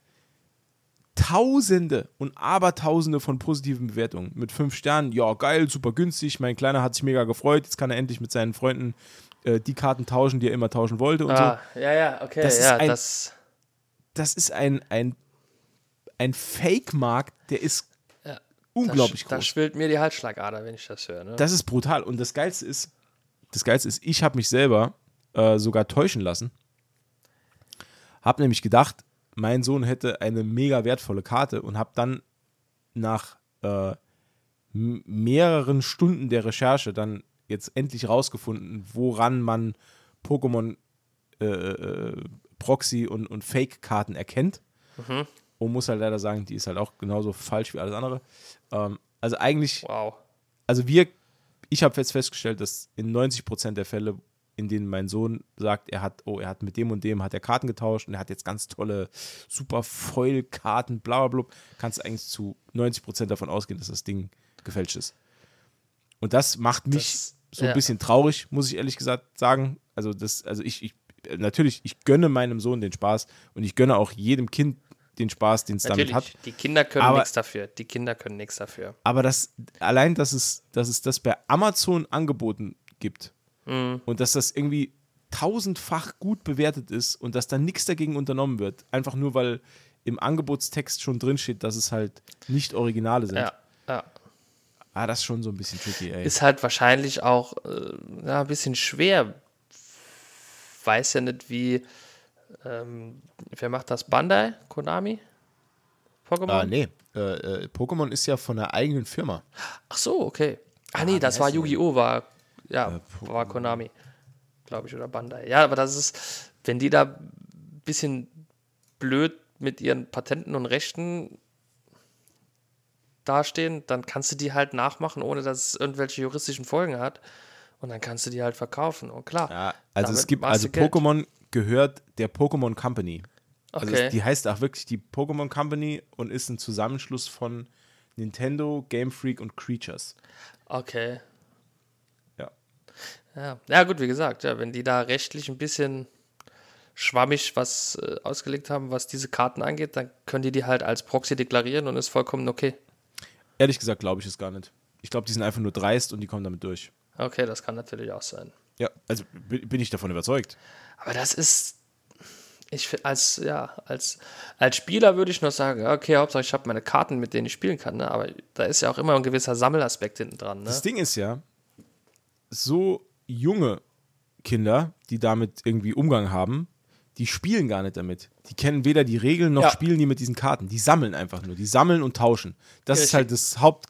Tausende und Abertausende von positiven Bewertungen. Mit fünf Sternen, ja, geil, super günstig. Mein Kleiner hat sich mega gefreut. Jetzt kann er endlich mit seinen Freunden äh, die Karten tauschen, die er immer tauschen wollte und so. ah, ja, ja, okay. Das ist ja, ein- das, das ist ein, ein, ein Fake-Markt, der ist Ja, unglaublich da, da groß. schwillt mir die Halsschlagader, wenn ich das höre. Ne? Das ist brutal. Und das Geilste ist, das Geilste ist, ich habe mich selber äh, sogar täuschen lassen. Hab nämlich gedacht, mein Sohn hätte eine mega wertvolle Karte und habe dann nach äh, mehreren Stunden der Recherche dann jetzt endlich rausgefunden, woran man Pokémon äh, äh, Proxy und, und Fake-Karten erkennt. Und muss halt leider sagen, die ist halt auch genauso falsch wie alles andere. Ähm, also eigentlich wow. also wir, ich habe jetzt festgestellt, dass in 90% der Fälle, in denen mein Sohn sagt, er hat, oh, er hat mit dem und dem hat er Karten getauscht und er hat jetzt ganz tolle, super Foil-Karten, bla bla bla, kannst du eigentlich zu 90% davon ausgehen, dass das Ding gefälscht ist. Und das macht mich Das- so ein ja. bisschen traurig, muss ich ehrlich gesagt sagen. Also das, also ich, ich, natürlich, ich gönne meinem Sohn den Spaß und ich gönne auch jedem Kind den Spaß, den es damit hat. die Kinder können Aber- nichts dafür. Die Kinder können nichts dafür. Aber das, allein, dass es, dass es das bei Amazon angeboten gibt Mhm. und dass das irgendwie tausendfach gut bewertet ist und dass da nichts dagegen unternommen wird, einfach nur weil im Angebotstext schon drinsteht, dass es halt nicht Originale sind. Ja, ja. Ah, das ist schon so ein bisschen tricky, ey. Ist halt wahrscheinlich auch äh, ja, ein bisschen schwer. Weiß ja nicht, wie. Ähm, wer macht das? Bandai? Konami? Pokémon? ah, nee. Äh, äh, Pokémon ist ja von einer eigenen Firma. Ach so, okay. Ah, Ah, nee, das war? Yu-Gi-Oh! war. Ja, Äh, war Konami. Glaube ich, oder Bandai. Ja, aber das ist, wenn die da ein bisschen blöd mit ihren Patenten und Rechten dastehen, dann kannst du die halt nachmachen, ohne dass es irgendwelche juristischen Folgen hat. Und dann kannst du die halt verkaufen. Und klar. Ja, also es gibt, also. Pokémon gehört der Pokémon Company. Also Okay. es, die heißt auch wirklich die Pokémon Company und ist ein Zusammenschluss von Nintendo, Game Freak und Creatures. Okay. Ja. Ja. ja, gut, wie gesagt, ja, wenn die da rechtlich ein bisschen schwammig was äh, ausgelegt haben, was diese Karten angeht, dann können die die halt als Proxy deklarieren und ist vollkommen okay. Ehrlich gesagt glaube ich es gar nicht. Ich glaube, die sind einfach nur dreist und die kommen damit durch. Okay, das kann natürlich auch sein. Ja, also bi- bin ich davon überzeugt. Aber das ist, ich als, ja, als, als Spieler würde ich noch sagen, okay, Hauptsache ich habe meine Karten, mit denen ich spielen kann, ne? aber da ist ja auch immer ein gewisser Sammelaspekt hinten dran. Ne? Das Ding ist ja, so junge Kinder, die damit irgendwie Umgang haben, die spielen gar nicht damit. Die kennen weder die Regeln noch Ja. spielen die mit diesen Karten. Die sammeln einfach nur. Die sammeln und tauschen. Das ist Richtig. halt das Haupt,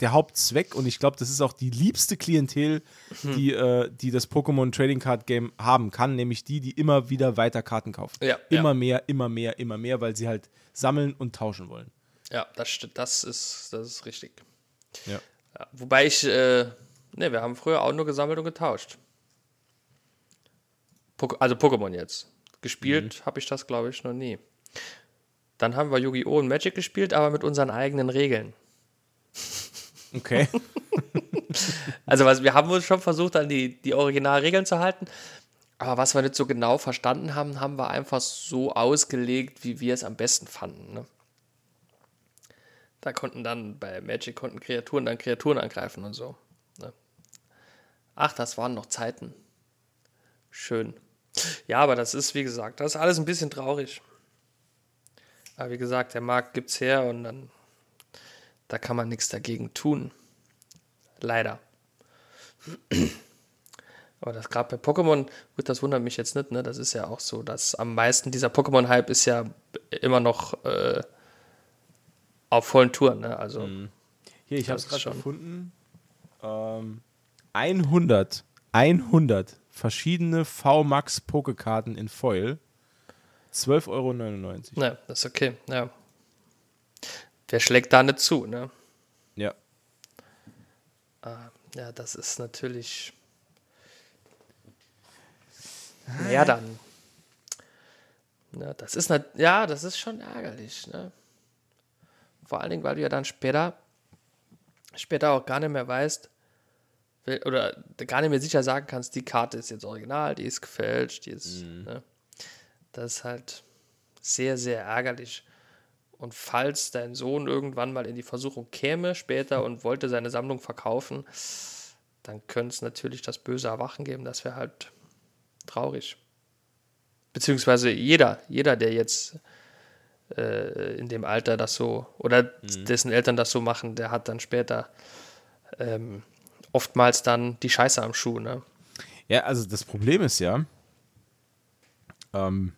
der Hauptzweck und ich glaube, das ist auch die liebste Klientel, Hm. die, äh, die das Pokémon Trading Card Game haben kann, nämlich die, die immer wieder weiter Karten kaufen. Ja, immer ja. mehr, immer mehr, immer mehr, weil sie halt sammeln und tauschen wollen. Ja, das stimmt. Das ist, das ist richtig. Ja. Ja, wobei ich, äh, ne, wir haben früher auch nur gesammelt und getauscht. Also Pokémon jetzt. Gespielt habe ich das, glaube ich, noch nie. Dann haben wir Yu-Gi-Oh! und Magic gespielt, aber mit unseren eigenen Regeln. Okay. Also was, wir haben uns schon versucht, an die, die Originalregeln zu halten. Aber was wir nicht so genau verstanden haben, haben wir einfach so ausgelegt, wie wir es am besten fanden. Ne? Da konnten dann bei Magic konnten Kreaturen dann Kreaturen angreifen und so. Ne? Ach, das waren noch Zeiten. Schön. Ja, aber das ist, wie gesagt, das ist alles ein bisschen traurig. Aber wie gesagt, der Markt gibt's her und dann da kann man nichts dagegen tun. Leider. Aber das gerade bei Pokémon, gut, das wundert mich jetzt nicht, ne? Das ist ja auch so, dass am meisten dieser Pokémon-Hype ist ja immer noch äh, auf vollen Touren, ne? Also, Hier, ich habe es gerade gefunden. Ähm, 100, 100 verschiedene V-Max Pokekarten in Foil. 12,99 Euro. ne, das ist okay, ja. Wer schlägt da nicht zu, ne? Ja. Ja, das ist natürlich. Ja, dann. Ne, das ist nicht, ja, das ist schon ärgerlich, ne? Vor allen Dingen, weil du ja dann später, später auch gar nicht mehr weißt, oder gar nicht mehr sicher sagen kannst, die Karte ist jetzt original, die ist gefälscht, die ist, ne? Das ist halt sehr, sehr ärgerlich. Und falls dein Sohn irgendwann mal in die Versuchung käme später und wollte seine Sammlung verkaufen, dann könnte es natürlich das böse Erwachen geben. Das wäre halt traurig. Beziehungsweise jeder, jeder, der jetzt äh, in dem Alter das so, oder dessen Eltern das so machen, der hat dann später ähm, oftmals dann die Scheiße am Schuh. Ne? Ja, also das Problem ist ja, ähm,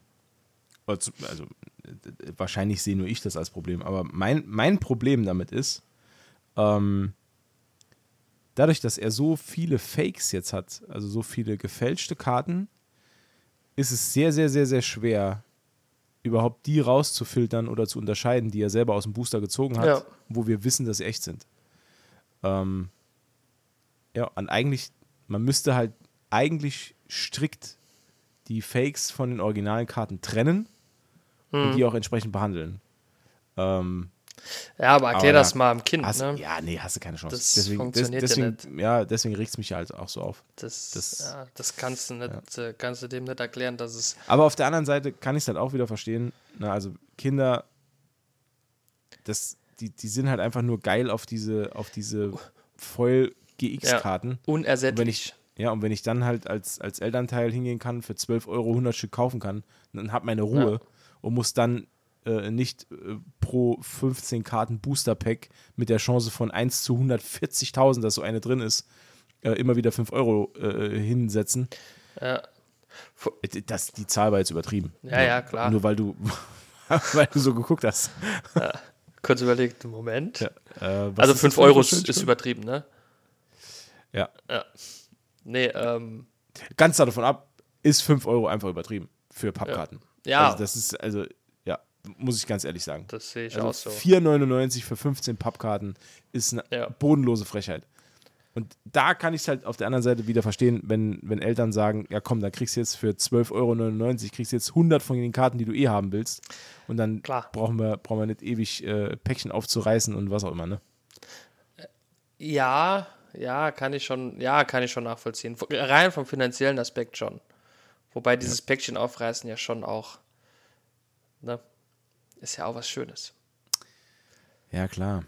also also, wahrscheinlich sehe nur ich das als Problem, aber mein, mein Problem damit ist, ähm, dadurch, dass er so viele Fakes jetzt hat, also so viele gefälschte Karten, ist es sehr, sehr, sehr, sehr schwer, überhaupt die rauszufiltern oder zu unterscheiden, die er selber aus dem Booster gezogen hat, Ja. wo wir wissen, dass sie echt sind. Ähm, ja, und eigentlich, man müsste halt eigentlich strikt die Fakes von den originalen Karten trennen und die auch entsprechend behandeln. Ähm, Ja, aber erklär Aber das da mal am Kind. hast, ne? Ja, nee, hast du keine Chance. Das deswegen, funktioniert ja deswegen, nicht. ja, deswegen regt es mich halt auch so auf. Das, Das- ja, das kannst du nicht, äh, kannst du dem nicht erklären, dass es Aber auf der anderen Seite kann ich es halt auch wieder verstehen. Na, also Kinder, das, die, die sind halt einfach nur geil auf diese, auf diese Foil GX-Karten. Und wenn unersättlich. ich, ja, und wenn ich dann halt als, als Elternteil hingehen kann, für 12 Euro 100 Stück kaufen kann, dann hab meine Ruhe Ja. und muss dann äh, nicht äh, pro 15 Karten Booster Pack mit der Chance von 1 zu 140.000, dass so eine drin ist, äh, immer wieder 5 Euro äh, hinsetzen. Ja. Äh, Das, die Zahl war jetzt übertrieben. Ja, ja, klar. Nur weil du, weil du so geguckt hast. Kurz überlegt, Moment. Ja, äh, also ist 5 das für Euro ist, ist übertrieben, ne? Ja. Ja. Nee, ähm, Ganz davon ab, ist 5 Euro einfach übertrieben für Pappkarten. Ja. Also das ist, also, ja, muss ich ganz ehrlich sagen. das sehe ich Also auch so. 4,99 für 15 Pappkarten ist eine Ja. bodenlose Frechheit. Und da kann ich es halt auf der anderen Seite wieder verstehen, wenn, wenn Eltern sagen, ja komm, da kriegst du jetzt für 12,99 Euro, kriegst du jetzt 100 von den Karten, die du eh haben willst. Und dann Klar. brauchen wir, brauchen wir nicht ewig äh, Päckchen aufzureißen und was auch immer, ne? Ja, ja, kann ich schon, ja, kann ich schon nachvollziehen. Rein vom finanziellen Aspekt schon. Wobei dieses Päckchen aufreißen ja schon auch, ne, ist ja auch was Schönes. Ja, klar.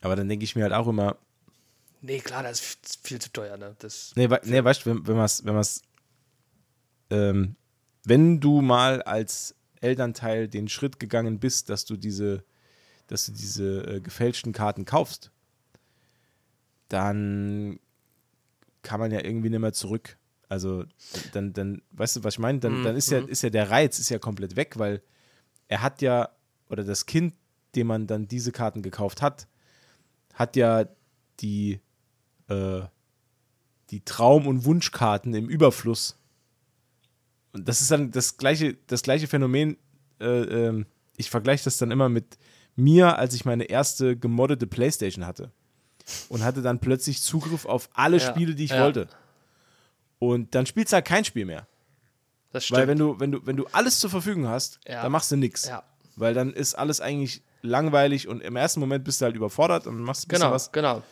Aber dann denke ich mir halt auch immer, Nee, klar, das ist viel, zu teuer, ne? Das, Nee, we nee weißt du, wenn, wenn man es, wenn man's, ähm, wenn du mal als Elternteil den Schritt gegangen bist, dass du diese, dass du diese äh, gefälschten Karten kaufst, dann kann man ja irgendwie nicht mehr zurück. Also dann, dann, weißt du, was ich meine? Dann, dann ist ja, ist ja der Reiz ist ja komplett weg, weil er hat ja, oder das Kind, dem man dann diese Karten gekauft hat, hat ja die, äh, die Traum- und Wunschkarten im Überfluss. Und das ist dann das gleiche, das gleiche Phänomen. Äh, ähm, ich vergleiche das dann immer mit mir, als ich meine erste gemoddete Playstation hatte. Und hatte dann plötzlich Zugriff auf alle Ja, Spiele, die ich ja. wollte. Und dann spielst du halt kein Spiel mehr. Das stimmt. Weil wenn du, wenn du, wenn du alles zur Verfügung hast, Ja. dann machst du nichts. Weil dann ist alles eigentlich langweilig und im ersten Moment bist du halt überfordert und machst ein genau, was. genau.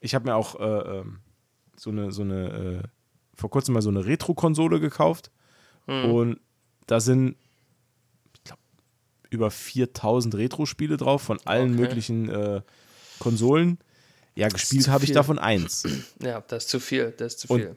Ich habe mir auch äh, ähm, so eine, so eine, äh, vor kurzem mal so eine Retro-Konsole gekauft Hm. und da sind, über 4000 Retro-Spiele drauf von allen Okay. möglichen äh, Konsolen. Ja, gespielt habe ich davon eins. Ja, das ist zu viel, das ist zu Und viel.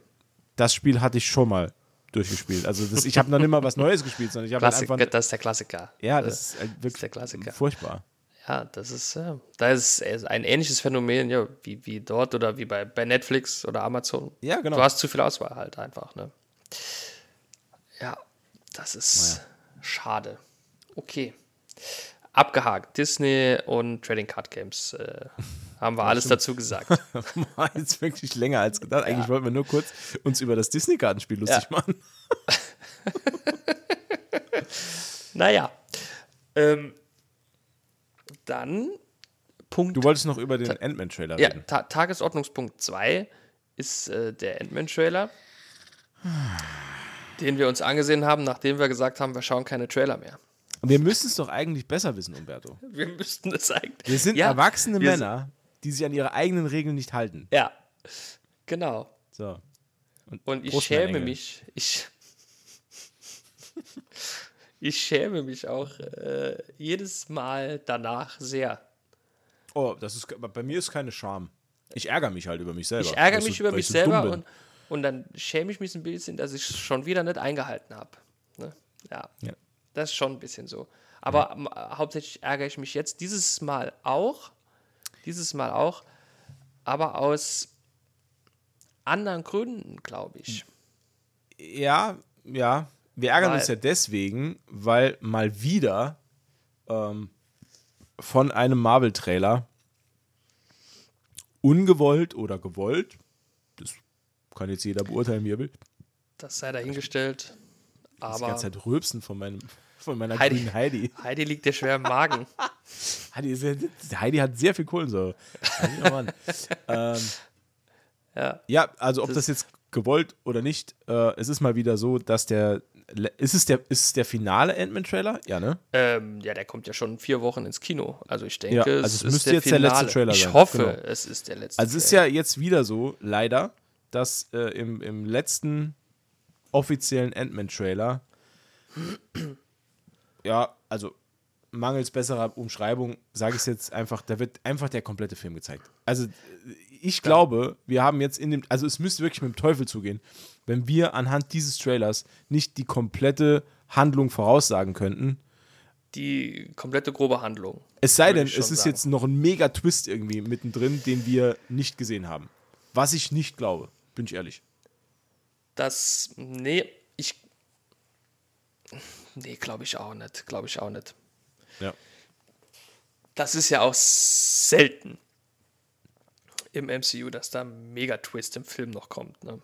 Das Spiel hatte ich schon mal durchgespielt. Also das, ich habe noch nicht mal was Neues gespielt, sondern ich habe halt einfach. das ist der Klassiker. Ja, Äh, das ist halt wirklich der Klassiker. furchtbar. Ja, das ist, äh, da ist ein ähnliches Phänomen, ja, wie, wie dort oder wie bei, bei Netflix oder Amazon. Ja, genau. Du hast zu viel Auswahl halt einfach, ne? Ja, das ist schade. Okay. Abgehakt. Disney und Trading Card Games äh, haben wir alles dazu gesagt. War jetzt wirklich länger als gedacht. Eigentlich wollten wir nur kurz uns über das Disney-Kartenspiel lustig Ja. machen. naja. Ähm, dann Punkt Du wolltest noch über den Ant-Man-Trailer Ja, reden. Ta Tagesordnungspunkt 2 ist äh, der Ant-Man-Trailer, den wir uns angesehen haben, nachdem wir gesagt haben, wir schauen keine Trailer mehr. Und wir müssen es doch eigentlich besser wissen, Umberto. Wir müssten es eigentlich. Wir sind Ja, erwachsene wir Männer, die sich an ihre eigenen Regeln nicht halten. Ja, genau. So. Und ich Prost, mein schäme mich. Ich, ich schäme mich auch äh, jedes Mal danach sehr. Oh, das ist bei mir ist keine Scham. Ich ärgere mich halt über mich selber. Ich ärgere mich so- über mich ich so selber und, und dann schäme ich mich ein bisschen, dass ich es schon wieder nicht eingehalten habe. Ne? Ja. Ja. Das ist schon ein bisschen so. Aber ähm, hauptsächlich ärgere ich mich jetzt dieses Mal auch, dieses Mal auch, aber aus anderen Gründen, glaube ich. Ja, ja. Wir ärgern Weil- uns ja deswegen, weil mal wieder ähm, von einem Marvel-Trailer ungewollt oder gewollt, das kann jetzt jeder beurteilen, wie er will, Das sei dahingestellt. Die Aber ganze Zeit rülpsen von, meinem, von meiner Heidi. grünen Heidi. Heidi liegt dir schwer im Magen. Heidi, ist Heidi hat sehr viel Kohlensäure. Oh ähm, Ja. ja, also ob das, Das- jetzt gewollt oder nicht, äh, es ist mal wieder so, dass der, ist es der, ist es der finale Ant-Man-Trailer? Ja, ne? Ähm, ja, der kommt ja schon vier Wochen ins Kino. Also ich denke, Ja, also es ist müsste der jetzt der letzte Finale. Trailer ich sein, hoffe, genau. es ist der letzte. Also es ist ja jetzt wieder so, leider, dass äh, im, im letzten offiziellen Ant-Man-Trailer, ja, also mangels besserer Umschreibung, sage ich es jetzt einfach, da wird einfach der komplette Film gezeigt. Also ich glaube, wir haben jetzt in dem, also es müsste wirklich mit dem Teufel zugehen, wenn wir anhand dieses Trailers nicht die komplette Handlung voraussagen könnten. die komplette grobe Handlung. Es sei denn, es ist sagen. jetzt noch ein mega Twist irgendwie mittendrin, den wir nicht gesehen haben. Was ich nicht glaube, bin ich ehrlich. Das, nee, ich, nee, glaube ich auch nicht, glaube ich auch nicht. Ja. Das ist ja auch selten im MCU, dass da ein Mega-Twist im Film noch kommt. Ne?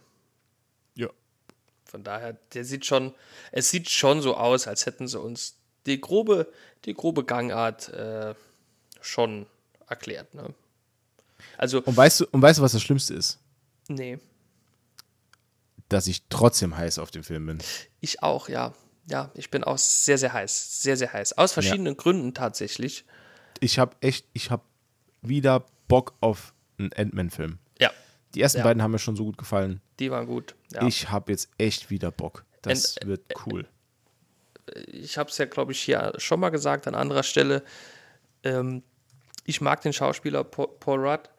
Ja. Von daher, der sieht schon, es sieht schon so aus, als hätten sie uns die grobe, die grobe Gangart äh, schon erklärt. Ne? Also, Und weißt du, und weißt du, was das Schlimmste ist? nee, Dass ich trotzdem heiß auf den Film bin. ich auch, ja. Ja, ich bin auch sehr, sehr heiß. Sehr, sehr heiß. Aus verschiedenen Gründen tatsächlich. Ich habe echt, ich habe wieder Bock auf einen Ant-Man-Film. Ja, Die ersten Ja. beiden haben mir schon so gut gefallen. die waren gut. Ja. Ich habe jetzt echt wieder Bock. Das Und, wird cool. ich habe es ja, glaube ich, hier schon mal gesagt an anderer Stelle. Ähm, ich mag den Schauspieler Paul Rudd.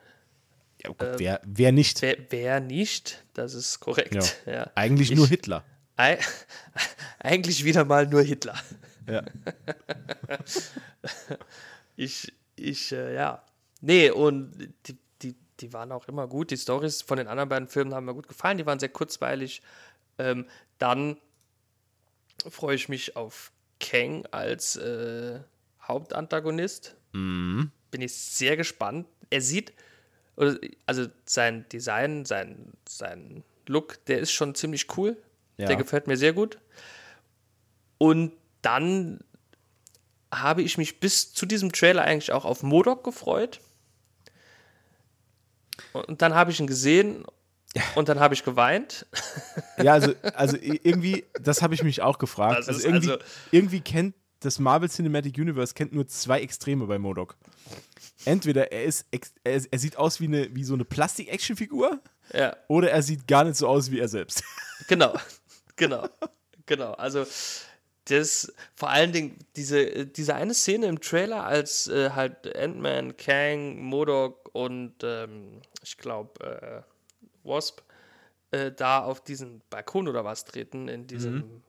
Ja, gut, wer, wer nicht? Wer, wer nicht? Das ist korrekt. Ja. Ja. Eigentlich Ich- nur Hitler. Ei- Eigentlich wieder mal nur Hitler. Ja. Ich, ich, äh, ja. Nee, und die, die, die waren auch immer gut. Die Stories von den anderen beiden Filmen haben mir gut gefallen. Die waren sehr kurzweilig. Ähm, dann freue ich mich auf Kang als äh, Hauptantagonist. Bin ich sehr gespannt. Er sieht Oder, also sein Design, sein, sein Look, der ist schon ziemlich cool. Ja. Der gefällt mir sehr gut. Und dann habe ich mich bis zu diesem Trailer eigentlich auch auf Modok gefreut. Und dann habe ich ihn gesehen und dann habe ich geweint. Ja, also, also irgendwie, das habe ich mich auch gefragt. Also irgendwie, also- irgendwie kennt das Marvel Cinematic Universe kennt nur zwei Extreme bei Modok. Entweder er ist er, er sieht aus wie eine wie so eine Plastik-Actionfigur Ja, oder er sieht gar nicht so aus wie er selbst. genau. Genau. Genau. Also das vor allen Dingen diese, diese eine Szene im Trailer, als äh, halt Ant-Man, Kang, Modok und ähm, ich glaube äh, Wasp äh, da auf diesen Balkon oder was treten, in diesem.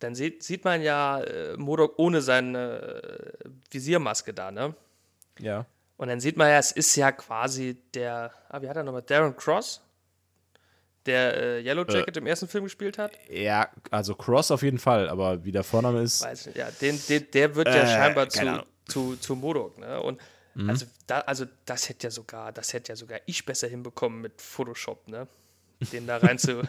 Dann sieht, sieht man ja äh, Modok ohne seine äh, Visiermaske da, ne? Ja. Und dann sieht man ja, es ist ja quasi der, ah, wie hat er nochmal, Darren Cross, der äh, Yellow Jacket im ersten Film gespielt hat. Ja, also Cross auf jeden Fall, aber wie der Vorname ist. Weiß nicht, ja, den, den, der wird ja Äh, scheinbar zu, Ahnung. zu, zu Modok, ne? Und also, da, also das hätte ja sogar, das hätte ja sogar ich besser hinbekommen mit Photoshop, ne? Den da rein zu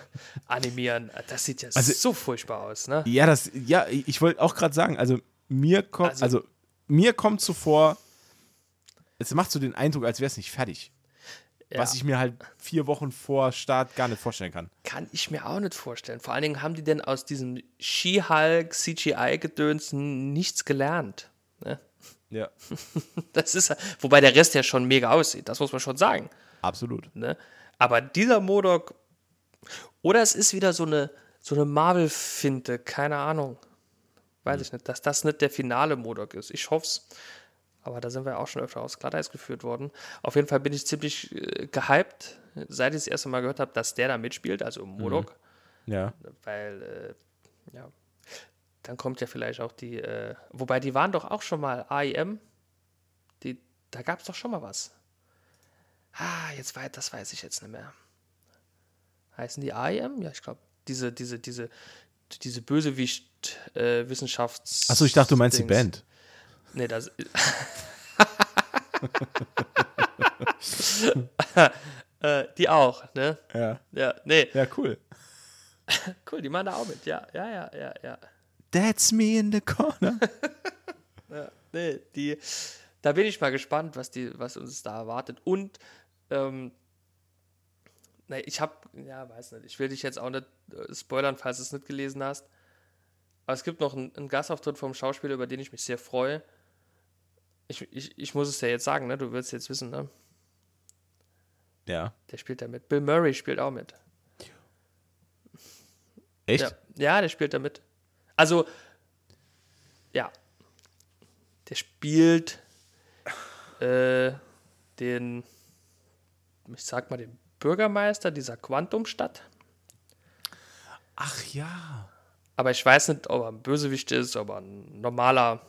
animieren. Das sieht ja Also- so furchtbar aus, ne? Ja, das, ja, ich wollte auch gerade sagen, also mir kommt, Also- also, mir kommt so vor, es macht so den Eindruck, als wäre es nicht fertig. Ja. Was ich mir halt vier Wochen vor Start gar nicht vorstellen kann. Kann ich mir auch nicht vorstellen. Vor allen Dingen haben die denn aus diesem She-Hulk CGI-Gedöns nichts gelernt. Ne? Ja. Das ist, wobei der Rest ja schon mega aussieht, das muss man schon sagen. Absolut. Ne? Aber dieser Modok, oder es ist wieder so eine, so eine Marvel-Finte, keine Ahnung. Weiß ich nicht, dass das nicht der finale Modok ist. Ich hoffe es. Aber da sind wir auch schon öfter aus Glatteis geführt worden. Auf jeden Fall bin ich ziemlich äh, gehypt, seit ich das erste Mal gehört habe, dass der da mitspielt, also Modok. Ja. Weil, äh, ja, dann kommt ja vielleicht auch die, äh, wobei die waren doch auch schon mal AIM. Die, da gab es doch schon mal was. Ah, jetzt weit, das weiß ich jetzt nicht mehr. Heißen die AIM? Ja, ich glaube, diese, diese, diese, diese Bösewicht-Wissenschafts. Achso, ich dachte, du meinst die Dings. Band. Nee, das. äh, die auch, ne? Ja. Ja, nee, Ja, cool. cool, die machen da auch mit, ja, ja, ja, ja, ja. That's me in the corner. Nee, die, da bin ich mal gespannt, was, die, was uns da erwartet. Und, ähm, nee, ich habe, ja, weiß nicht, ich will dich jetzt auch nicht äh, spoilern, falls du es nicht gelesen hast. Aber es gibt noch einen, einen Gastauftritt vom Schauspieler, über den ich mich sehr freue. Ich, ich, ich muss es ja jetzt sagen, ne? Du willst jetzt wissen, ne? Ja. Der spielt da mit. Bill Murray spielt auch mit. Echt? Ja, ja der spielt da mit. Also, ja. Der spielt äh, den, ich sag mal, den Bürgermeister dieser Quantumstadt. Ach ja. Aber ich weiß nicht, ob er ein Bösewicht ist, ob er ein normaler,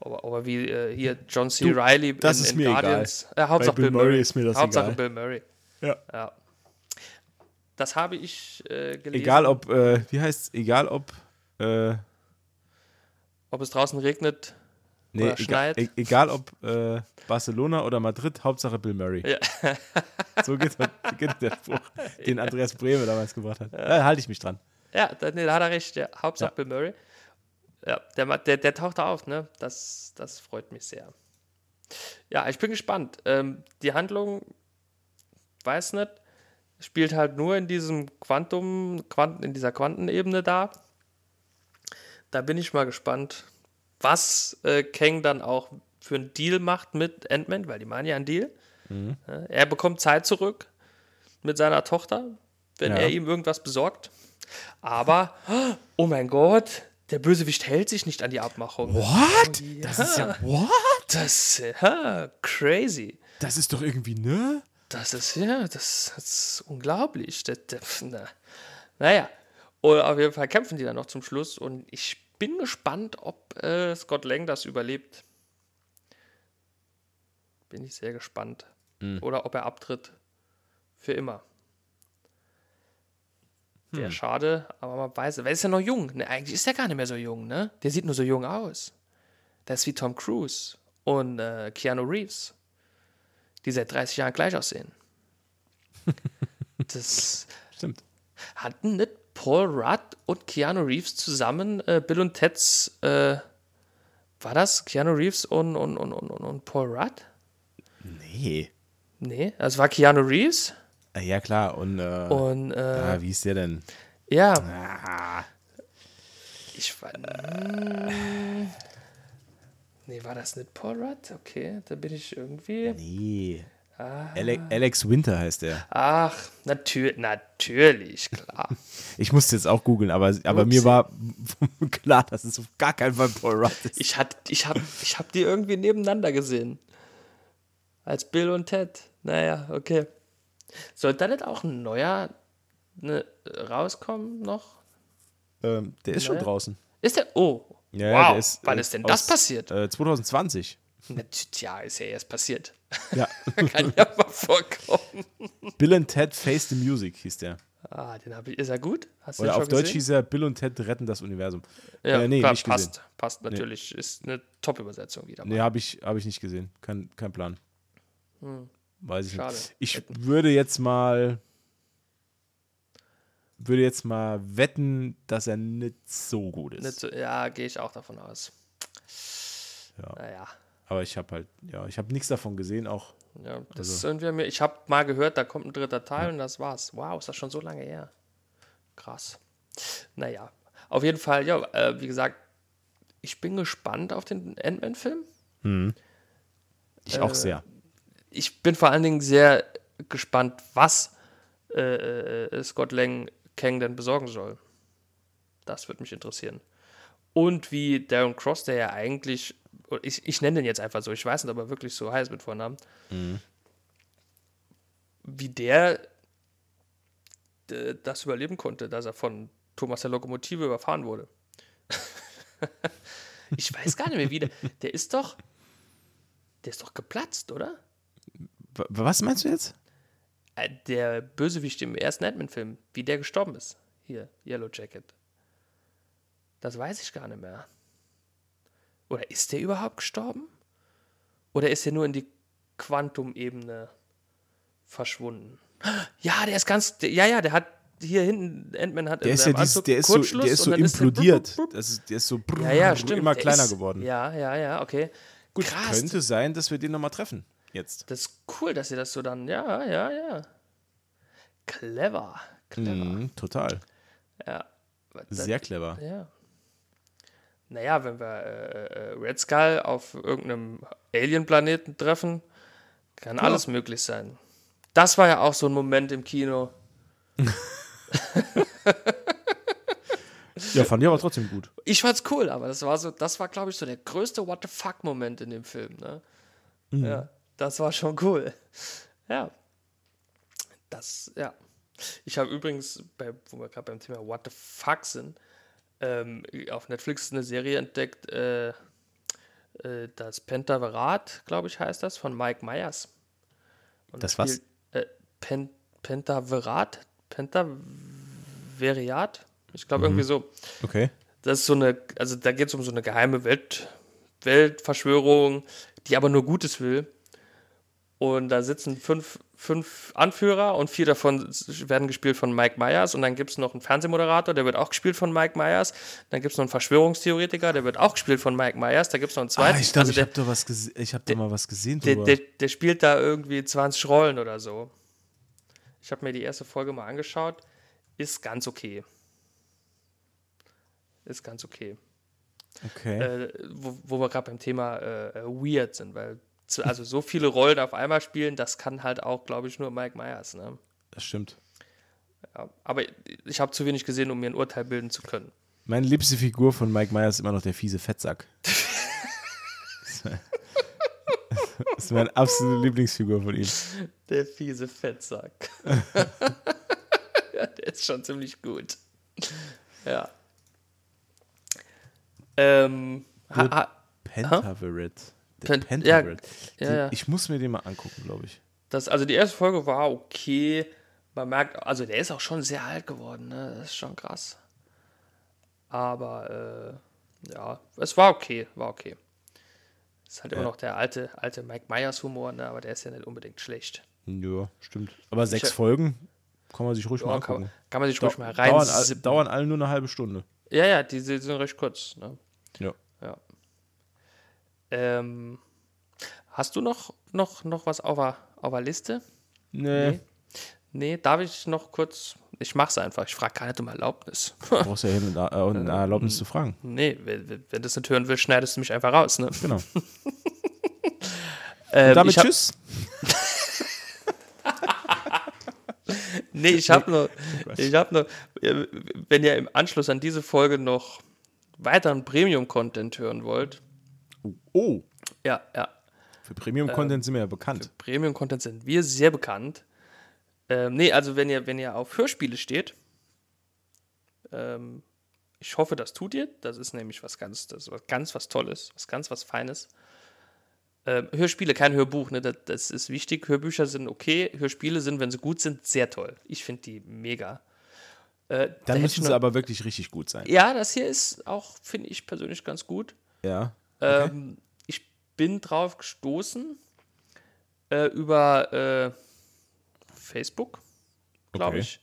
ob er, ob er wie äh, hier John C. Du, Reilly das ist mir egal. Ja, Hauptsache Bill Bill Murray ist mir das Hauptsache egal. Bill Murray. Ja. Ja. Das habe ich äh, gelesen. Egal ob, äh, wie heißt egal ob, äh, Ob es draußen regnet nee, Oder egal, schneit. e egal ob äh, Barcelona oder Madrid, Hauptsache Bill Murray. Ja. So geht, geht der Spruch, den Andreas Brehme damals gebracht hat. Da halte ich mich dran. Ja, da, nee, da hat er recht. Ja. Hauptsache. Bill Murray. Ja, der, der, der taucht da auf, ne? Das, das freut mich sehr. Ja, ich bin gespannt. Ähm, die Handlung, weiß nicht, spielt halt nur in diesem Quantum, Quanten, in dieser Quantenebene da. Da bin ich mal gespannt, was äh, Kang dann auch für einen Deal macht mit Ant-Man, weil die machen ja einen Deal. Ja, er bekommt Zeit zurück mit seiner Tochter, wenn Ja. er ihm irgendwas besorgt. Aber, oh mein Gott, der Bösewicht hält sich nicht an die Abmachung. What? Das ist ja, what? Das ist ja, crazy. Das ist doch irgendwie, ne? Das ist ja, das, das ist unglaublich. Das, das, na, naja, und auf jeden Fall kämpfen die dann noch zum Schluss und ich bin gespannt, ob äh, Scott Lang das überlebt. Bin ich sehr gespannt. Oder ob er abtritt. Für immer. Wäre schade, aber man weiß, weil er ist ja noch jung. Ne, eigentlich ist er gar nicht mehr so jung, ne? Der sieht nur so jung aus. Der ist wie Tom Cruise und äh, Keanu Reeves. die seit 30 Jahren gleich aussehen. das Stimmt. hatten nicht Paul Rudd und Keanu Reeves zusammen äh, Bill und Ted's, äh, war das Keanu Reeves und, und, und, und, und Paul Rudd? Nee. Nee, also war Keanu Reeves Ah, Ja, klar. Und, äh, und äh, ah, wie ist der denn? ja, Ah, ich war. Mm, nee, war das nicht Paul Rudd? Okay, da bin ich irgendwie. nee. Ah. Ale Alex Winter heißt der. Ach, natür natürlich, klar. Ich musste jetzt auch googeln, aber, aber Upsi. mir war klar, dass es auf gar keinen Fall Paul Rudd ist. Ich, hat, ich habe ich hab die irgendwie nebeneinander gesehen. Als Bill und Ted. Naja, okay. Sollte da nicht auch ein neuer ne, rauskommen noch? Ähm, der ist schon Naja. draußen. Ist der? Oh. Ja, wow. der ist, Wann äh, ist denn das passiert? Äh, 2020. Tja, ist ja erst passiert. Ja. Kann ja mal vorkommen. Bill and Ted Face the Music hieß der. Ah, den habe ich. Ist er gut? Hast du Oder auf Deutsch gesehen? hieß er Bill und Ted retten das Universum. Ja, äh, nee, klar, nicht passt. gesehen. Passt natürlich. Ist eine Top-Übersetzung wieder. Nee, Mal. habe ich, hab ich nicht gesehen. Kein, kein Plan. Weiß ich Hm. Schade. nicht. Ich würde jetzt mal würde jetzt mal wetten, dass er nicht so gut ist. Nicht so, ja, gehe ich auch davon aus. Ja. Naja. Aber ich habe halt, ja, ich habe nichts davon gesehen, auch Ja, das Also- ist irgendwie mir. Ich habe mal gehört, da kommt ein dritter Teil und das war's. Wow, ist das schon so lange her? Krass. Naja, auf jeden Fall, ja, äh, wie gesagt, ich bin gespannt auf den Ant-Man-Film. ich Äh, auch sehr. Ich bin vor allen Dingen sehr gespannt, was äh, äh, Scott Lang Kang denn besorgen soll. Das würde mich interessieren. Und wie Darren Cross, der ja eigentlich, ich, ich nenne den jetzt einfach so, ich weiß nicht, ob er wirklich so heißt mit Vornamen, wie der äh, das überleben konnte, dass er von Thomas der Lokomotive überfahren wurde. ich weiß gar nicht mehr, wie der, der ist doch, der ist doch geplatzt, oder? Was meinst du jetzt? Äh, Der Bösewicht im ersten Ant-Man-Film, wie der gestorben ist. Hier, Yellow Jacket. Das weiß ich gar nicht mehr. Oder ist der überhaupt gestorben? Oder ist er nur in die Quantum-Ebene verschwunden? Ja, der ist ganz. Der, ja, ja, der hat hier hinten, Ant-Man hat Der in ist ja seinem dies, Anzug der ist so, der ist so der implodiert. brup, brup. Das ist, der ist so Ja, ja, stimmt. immer der kleiner ist, geworden. Ja, ja, ja, okay. Gut, Krass. könnte sein, dass wir den nochmal treffen. Jetzt. Das ist cool, dass ihr das so dann. Ja, ja, ja. Clever. Clever. Mhm, total. Ja. Sehr clever. Ja. Naja, wenn wir äh, äh, Red Skull auf irgendeinem Alien-Planeten treffen, kann alles möglich sein. Das war ja auch so ein Moment im Kino. Ja, fand ich aber trotzdem gut. Ich fand's cool, aber das war so, das war, glaube ich, so der größte What the fuck-Moment in dem Film. Ne? Ja, das war schon cool. Ja. Das, ja. Ich habe übrigens, bei, wo wir gerade beim Thema What the fuck sind, ähm, auf Netflix eine Serie entdeckt, äh, äh, das Pentaverat, glaube ich, heißt das, von Mike Myers. Und Das da was? spielt, Äh, Pen, Pentaverat? Pentaveriat? Ich glaube, irgendwie so. Okay. Das ist so eine, also da geht es um so eine geheime Welt, Weltverschwörung, die aber nur Gutes will. Und da sitzen fünf, fünf Anführer und vier davon werden gespielt von Mike Myers. Und dann gibt es noch einen Fernsehmoderator, der wird auch gespielt von Mike Myers. Dann gibt es noch einen Verschwörungstheoretiker, der wird auch gespielt von Mike Myers. Da gibt es noch einen zweiten. Ah, ich glaube, also ich habe da was ich habe da mal was gesehen der, der, der spielt da irgendwie 20 Rollen oder so. Ich habe mir die erste Folge mal angeschaut. Ist ganz okay. Ist ganz okay okay. äh, wo, wo wir gerade beim Thema äh, äh, weird sind, weil also so viele Rollen auf einmal spielen, das kann halt auch, glaube ich, nur Mike Myers. Ne? das stimmt. Ja, aber ich habe zu wenig gesehen, um mir ein Urteil bilden zu können. Meine liebste Figur von Mike Myers ist immer noch der fiese Fettsack. das ist meine absolute Lieblingsfigur von ihm. Der fiese Fettsack. ja, der ist schon ziemlich gut. Ja. Ähm, ha, ha, Pentaverate. Der Pen- Pentaverate. ja, Den- ja. Ich muss mir den mal angucken, glaube ich. das, also die erste Folge war okay. Man merkt, also der ist auch schon sehr alt geworden, ne? Das ist schon krass. Aber äh, ja, es war okay, war okay. ist halt immer noch der alte, alte Mike Myers Humor, ne? aber der ist ja nicht unbedingt schlecht. Ja, stimmt. Aber sechs Ich- Folgen kann man sich ruhig mal Ja, angucken. kann, kann man sich ruhig mal rein. dauern, dauern alle nur eine halbe Stunde. Ja, ja, die, die sind recht kurz. Ne? Ja. Ja. Ähm, hast du noch, noch, noch was auf der, auf der Liste? Nee. Nee. Nee, darf ich noch kurz. Ich mach's einfach. Ich frage gar nicht um Erlaubnis. Du brauchst ja hin und äh, und eine Erlaubnis zu fragen. nee, wenn, wenn du das nicht hören willst, schneidest du mich einfach raus. Ne? Genau. Ähm, Damit ich hab, tschüss. Nee, ich habe nur, ich habe nur, äh, wenn ihr im Anschluss an diese Folge noch weiteren Premium-Content hören wollt, Oh, ja, ja, für Premium-Content sind wir ja bekannt. Premium-Content sind wir sehr bekannt. Ähm, nee, also wenn ihr, wenn ihr auf Hörspiele steht, ähm, ich hoffe, das tut ihr. Das ist nämlich was ganz, das ist was ganz was Tolles, was ganz was Feines. Ähm, Hörspiele, kein Hörbuch, ne? Das, das ist wichtig. Hörbücher sind okay, Hörspiele sind, wenn sie gut sind, sehr toll. Ich finde die mega. Äh, da Dann ich müssen sie noch- aber wirklich richtig gut sein. Ja, das hier ist auch, finde ich persönlich ganz gut. Ja. Ähm, ich bin drauf gestoßen äh, über äh, Facebook, glaube Okay. ich.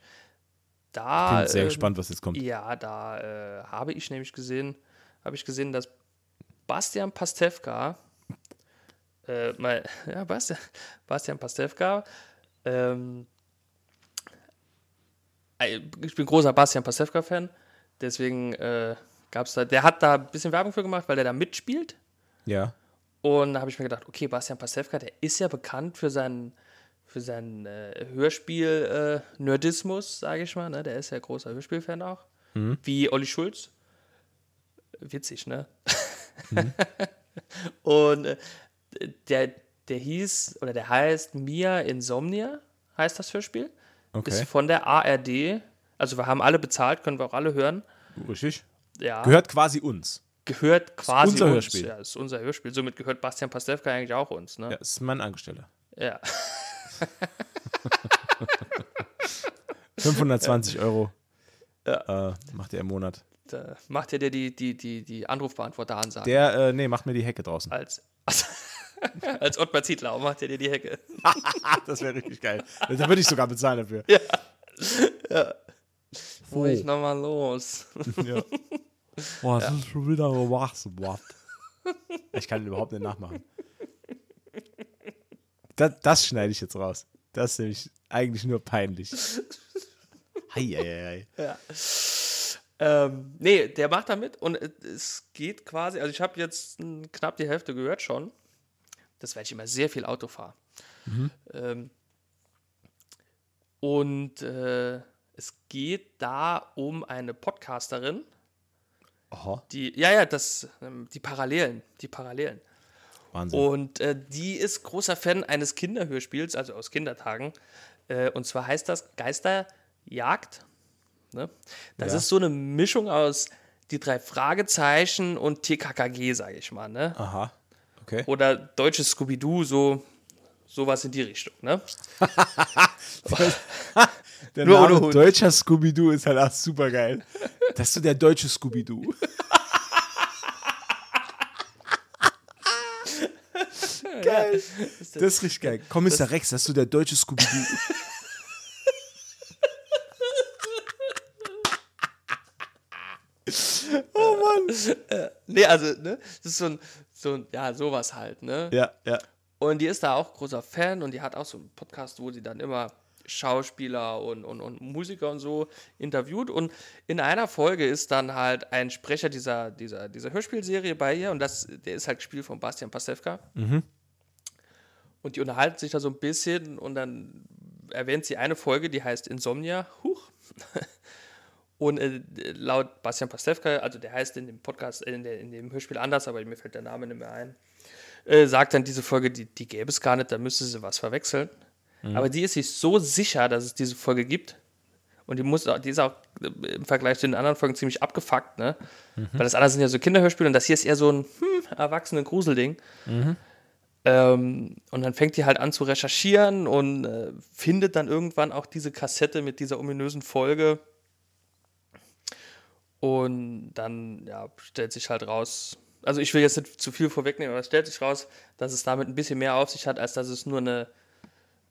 Da, Bin sehr ähm, gespannt, was jetzt kommt. Ja, da äh, habe ich nämlich gesehen, habe ich gesehen, dass Bastian Pastewka, äh, mal, ja, Bastian, Bastian Pastewka, ähm, äh, ich bin großer Bastian Pastewka-Fan, deswegen äh, gab es da, der hat da ein bisschen Werbung für gemacht, weil der da mitspielt. Ja. Und da habe ich mir gedacht, okay, Bastian Pastewka, der ist ja bekannt für seinen, für seinen äh, Hörspiel-Nerdismus, sage ich mal. Ne? Der ist ja großer Hörspielfan auch. Wie Olli Schulz. Witzig, ne? Und äh, der, der hieß, oder der heißt Mia Insomnia, heißt das Hörspiel. Okay. Ist von der ARD. Also wir haben alle bezahlt, können wir auch alle hören. Richtig. Ja Gehört quasi uns. gehört quasi unser uns. Hörspiel. Ja, ist unser Hörspiel. Somit gehört Bastian Pastewka eigentlich auch uns. Ne? Ja, ist mein Angestellter. Ja. 520 Euro äh, macht er im Monat. Da macht er dir die, die, die, die Anrufbeantworter-Ansage. Der, äh, nee, macht mir die Hecke draußen. Als, als Ottmar Zietlau macht er dir die Hecke. das wäre richtig geil. Da würde ich sogar bezahlen dafür. Wo ich nochmal los? Ja. Boah, das ist schon wieder. What? Ich kann ihn überhaupt nicht nachmachen. Das, das schneide ich jetzt raus. Das ist nämlich eigentlich nur peinlich. Hei, hei, hei. Ja. Ähm, nee, der macht da mit und es geht quasi, also ich habe jetzt knapp die Hälfte gehört schon. Das weil ich immer sehr viel Auto fahre. Ähm, und äh, es geht da um eine Podcasterin, Aha, die, ja, ja, das, ähm, die Parallelen, die Parallelen. Wahnsinn. Und äh, die ist großer Fan eines Kinderhörspiels, also aus Kindertagen. Äh, und zwar heißt das Geisterjagd. Ne? Das Ja. ist so eine Mischung aus die drei Fragezeichen und TKKG, sage ich mal. Ne? Aha, okay. Oder deutsches Scooby-Doo, so sowas in die Richtung. Ne? Der Nur Name deutscher Scooby-Doo ist halt auch super geil. Das ist so der deutsche Scooby-Doo. geil. Das ist richtig geil. Kommissar Rex, das ist so der deutsche Scooby-Doo. Nee, also, ne? Das ist so ein, so ein, ja, sowas halt, ne? ja, ja. Und die ist da auch großer Fan und die hat auch so einen Podcast, wo sie dann immer Schauspieler und, und, und Musiker und so interviewt. Und in einer Folge ist dann halt ein Sprecher dieser, dieser, dieser Hörspielserie bei ihr und das, der ist halt gespielt von Bastian Pastewka. Und die unterhalten sich da so ein bisschen und dann erwähnt sie eine Folge, die heißt Insomnia. Huch. Und äh, laut Bastian Pastewka, also der heißt in dem Podcast, in, der, in dem Hörspiel anders, aber mir fällt der Name nicht mehr ein, äh, sagt dann diese Folge, die, die gäbe es gar nicht, da müsste sie was verwechseln. Aber die ist sich so sicher, dass es diese Folge gibt. Und die, muss, die ist auch äh, im Vergleich zu den anderen Folgen ziemlich abgefuckt, ne? Weil das andere sind ja so Kinderhörspiele und das hier ist eher so ein hm, erwachsenen Gruselding. Ähm, und dann fängt die halt an zu recherchieren und äh, findet dann irgendwann auch diese Kassette mit dieser ominösen Folge. Und dann ja, stellt sich halt raus, Also ich will jetzt nicht zu viel vorwegnehmen, aber es stellt sich raus, dass es damit ein bisschen mehr auf sich hat, als dass es nur eine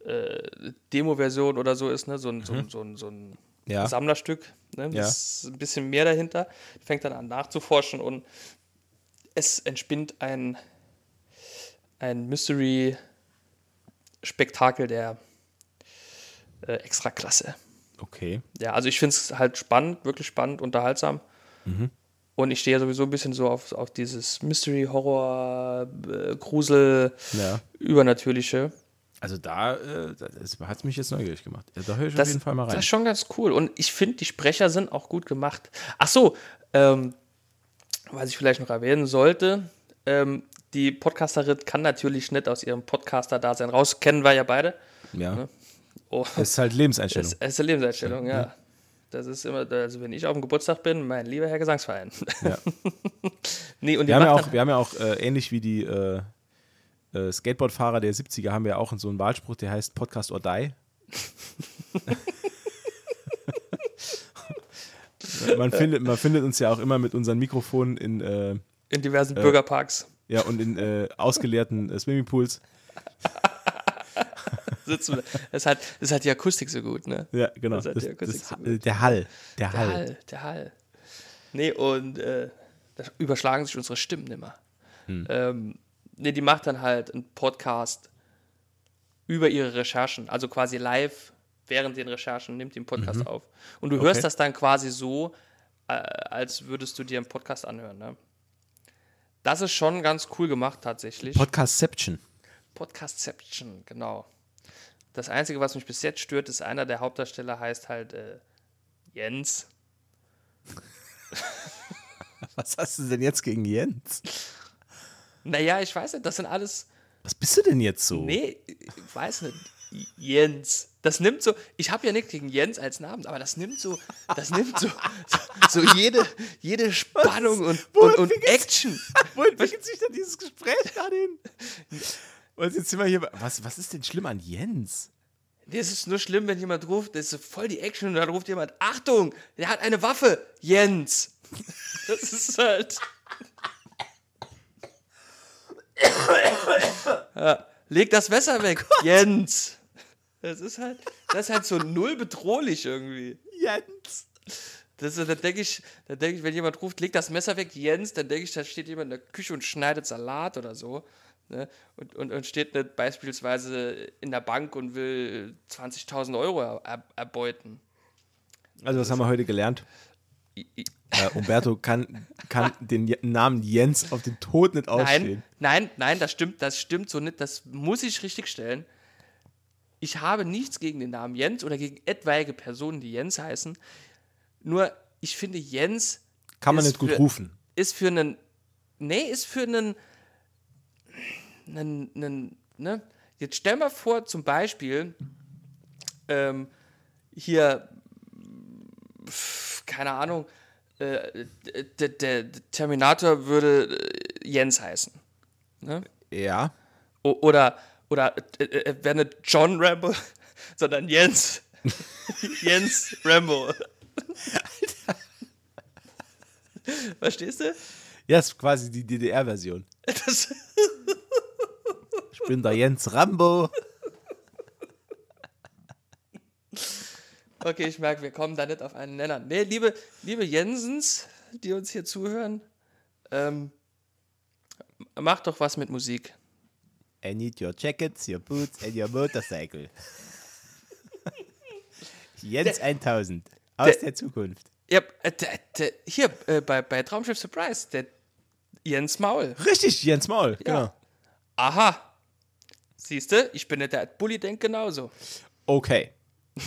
äh, Demo-Version oder so ist, ne? so, ein, so, ein, so, ein, so ein Ja. Sammlerstück. Ne? Ja. Ist ein bisschen mehr dahinter. Fängt dann an nachzuforschen und es entspinnt ein, ein Mystery-Spektakel der äh, Extraklasse. Okay. Ja, also ich finde es halt spannend, wirklich spannend, unterhaltsam. Und ich stehe ja sowieso ein bisschen so auf, auf dieses Mystery, Horror, äh, Grusel, Ja. Übernatürliche. Also da äh, das hat mich jetzt neugierig gemacht. Ja, da höre ich Das, auf jeden Fall mal das rein. ist schon ganz cool. Und ich finde, die Sprecher sind auch gut gemacht. Ach so, ähm, was ich vielleicht noch erwähnen sollte, ähm, die Podcasterin kann natürlich nicht aus ihrem Podcaster-Dasein raus, kennen wir ja beide. Ja. Oh, Es ist halt Lebenseinstellung. das ist eine Lebenseinstellung, ja. Das ist immer, also wenn ich auf dem Geburtstag bin, mein lieber Herr Gesangsverein. Ja. nee, und Wir haben ja auch, wir haben ja auch äh, ähnlich wie die äh, äh, Skateboardfahrer der 70er, haben wir auch so einen Wahlspruch, der heißt Podcast or Die. man, findet, man findet uns ja auch immer mit unseren Mikrofonen in, äh, in diversen Bürgerparks ja, und in äh, ausgeleerten äh, Swimmingpools. sitzen. Das halt, das halt die Akustik so gut, ne? Ja, genau. Das hat Das, die Akustik so gut. der Hall. Der, Der Hall. Hall, der Hall. Nee, und äh, da überschlagen sich unsere Stimmen immer. Hm. Ähm, nee, die macht dann halt einen Podcast über ihre Recherchen, also quasi live während den Recherchen nimmt die einen Podcast auf. Und du Mhm. Okay. hörst das dann quasi so, äh, als würdest du dir einen Podcast anhören. Ne? Das ist schon ganz cool gemacht tatsächlich. Podcastception. Podcastception, genau. Das Einzige, was mich bis jetzt stört, ist, einer der Hauptdarsteller heißt halt äh, Jens. Was hast du denn jetzt gegen Jens? Naja, ich weiß nicht, das sind alles. Was bist du denn jetzt so? Nee, ich weiß nicht. Jens. Das nimmt so, ich habe ja nichts gegen Jens als Namen, aber das nimmt so, das nimmt so, so, so jede, jede Spannung und, und, und Action. Wo entwickelt sich denn dieses Gespräch gerade hin? Und jetzt sind wir hier. bei- Was, was ist denn schlimm an Jens? Nee, es ist nur schlimm, wenn jemand ruft, das ist voll die Action und dann ruft jemand, Achtung, der hat eine Waffe, Jens. Das ist halt. ja, leg das Messer weg, Jens. Das ist halt, das ist halt so null bedrohlich irgendwie. Jens. Das ist, da denke ich, da denke ich, wenn jemand ruft, leg das Messer weg, Jens, dann denke ich, da steht jemand in der Küche und schneidet Salat oder so. Ne? Und, und, und steht nicht beispielsweise in der Bank und will 20.000 Euro er, er, erbeuten. Also, was haben wir heute gelernt? I- i- Äh, Umberto kann, kann den Je- Namen Jens auf den Tod nicht ausstehen. Nein, nein, nein, das stimmt, das stimmt so nicht. Das muss ich richtig stellen. Ich habe nichts gegen den Namen Jens oder gegen etwaige Personen, die Jens heißen. Nur, ich finde, Jens Kann man nicht gut für- rufen. ist für einen. Nee, ist für einen. Einen, einen ne? Jetzt stell mal vor, zum Beispiel, ähm, hier, keine Ahnung, äh, der, der, Terminator würde äh, Jens heißen. Ne? Ja. O oder oder äh, äh, wäre nicht John Rambo, sondern Jens. Jens Rambo. Verstehst du? Ja, ist quasi die DDR-Version. Das, Ich bin der Jens Rambo. Okay, ich merke, wir kommen da nicht auf einen Nenner. Nee, liebe, liebe Jensens, die uns hier zuhören, ähm, macht doch was mit Musik. I need your jackets, your boots and your motorcycle. Jens 1000 aus der- der Zukunft. Ja, äh, der, der, hier äh, bei, bei Traumschiff Surprise, der Jens Maul. Richtig, Jens Maul, genau. Aha. Siehst du, ich bin nicht der Bulli, denk genauso. Okay.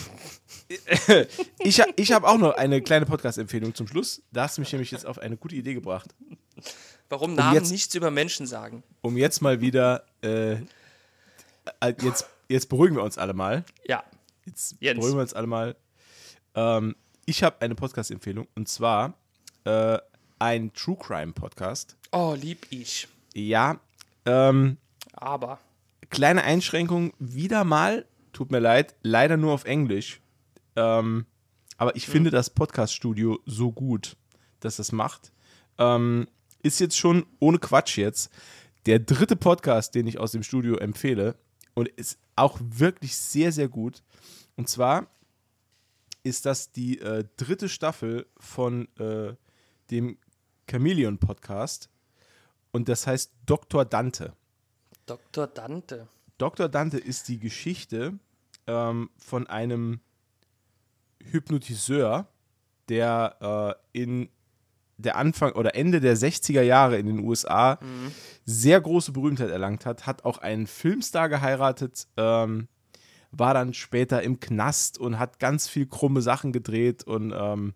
ich ich habe auch noch eine kleine Podcast-Empfehlung zum Schluss. Da hast du mich nämlich jetzt auf eine gute Idee gebracht. Warum Namen jetzt- nichts über Menschen sagen? Um jetzt mal wieder, äh, äh, jetzt, jetzt beruhigen wir uns alle mal. Ja. Jetzt Jens. beruhigen wir uns alle mal. Ähm, ich habe eine Podcast-Empfehlung und zwar äh, ein True Crime Podcast. Oh, lieb ich. Ja, ähm, Aber. Kleine Einschränkung wieder mal, tut mir leid, leider nur auf Englisch. Ähm, aber ich finde das Podcast-Studio so gut, dass das macht. Ähm, ist jetzt schon ohne Quatsch jetzt der dritte Podcast, den ich aus dem Studio empfehle und ist auch wirklich sehr, sehr gut. Und zwar ist das die äh, dritte Staffel von äh, dem Chameleon Podcast und das heißt Dr. Dante. Dr. Dante. Dr. Dante ist die Geschichte ähm, von einem Hypnotiseur, der äh, in der Anfang oder Ende der 60er Jahre in den USA mhm. sehr große Berühmtheit erlangt hat, hat auch einen Filmstar geheiratet, ähm, war dann später im Knast und hat ganz viel krumme Sachen gedreht und ähm,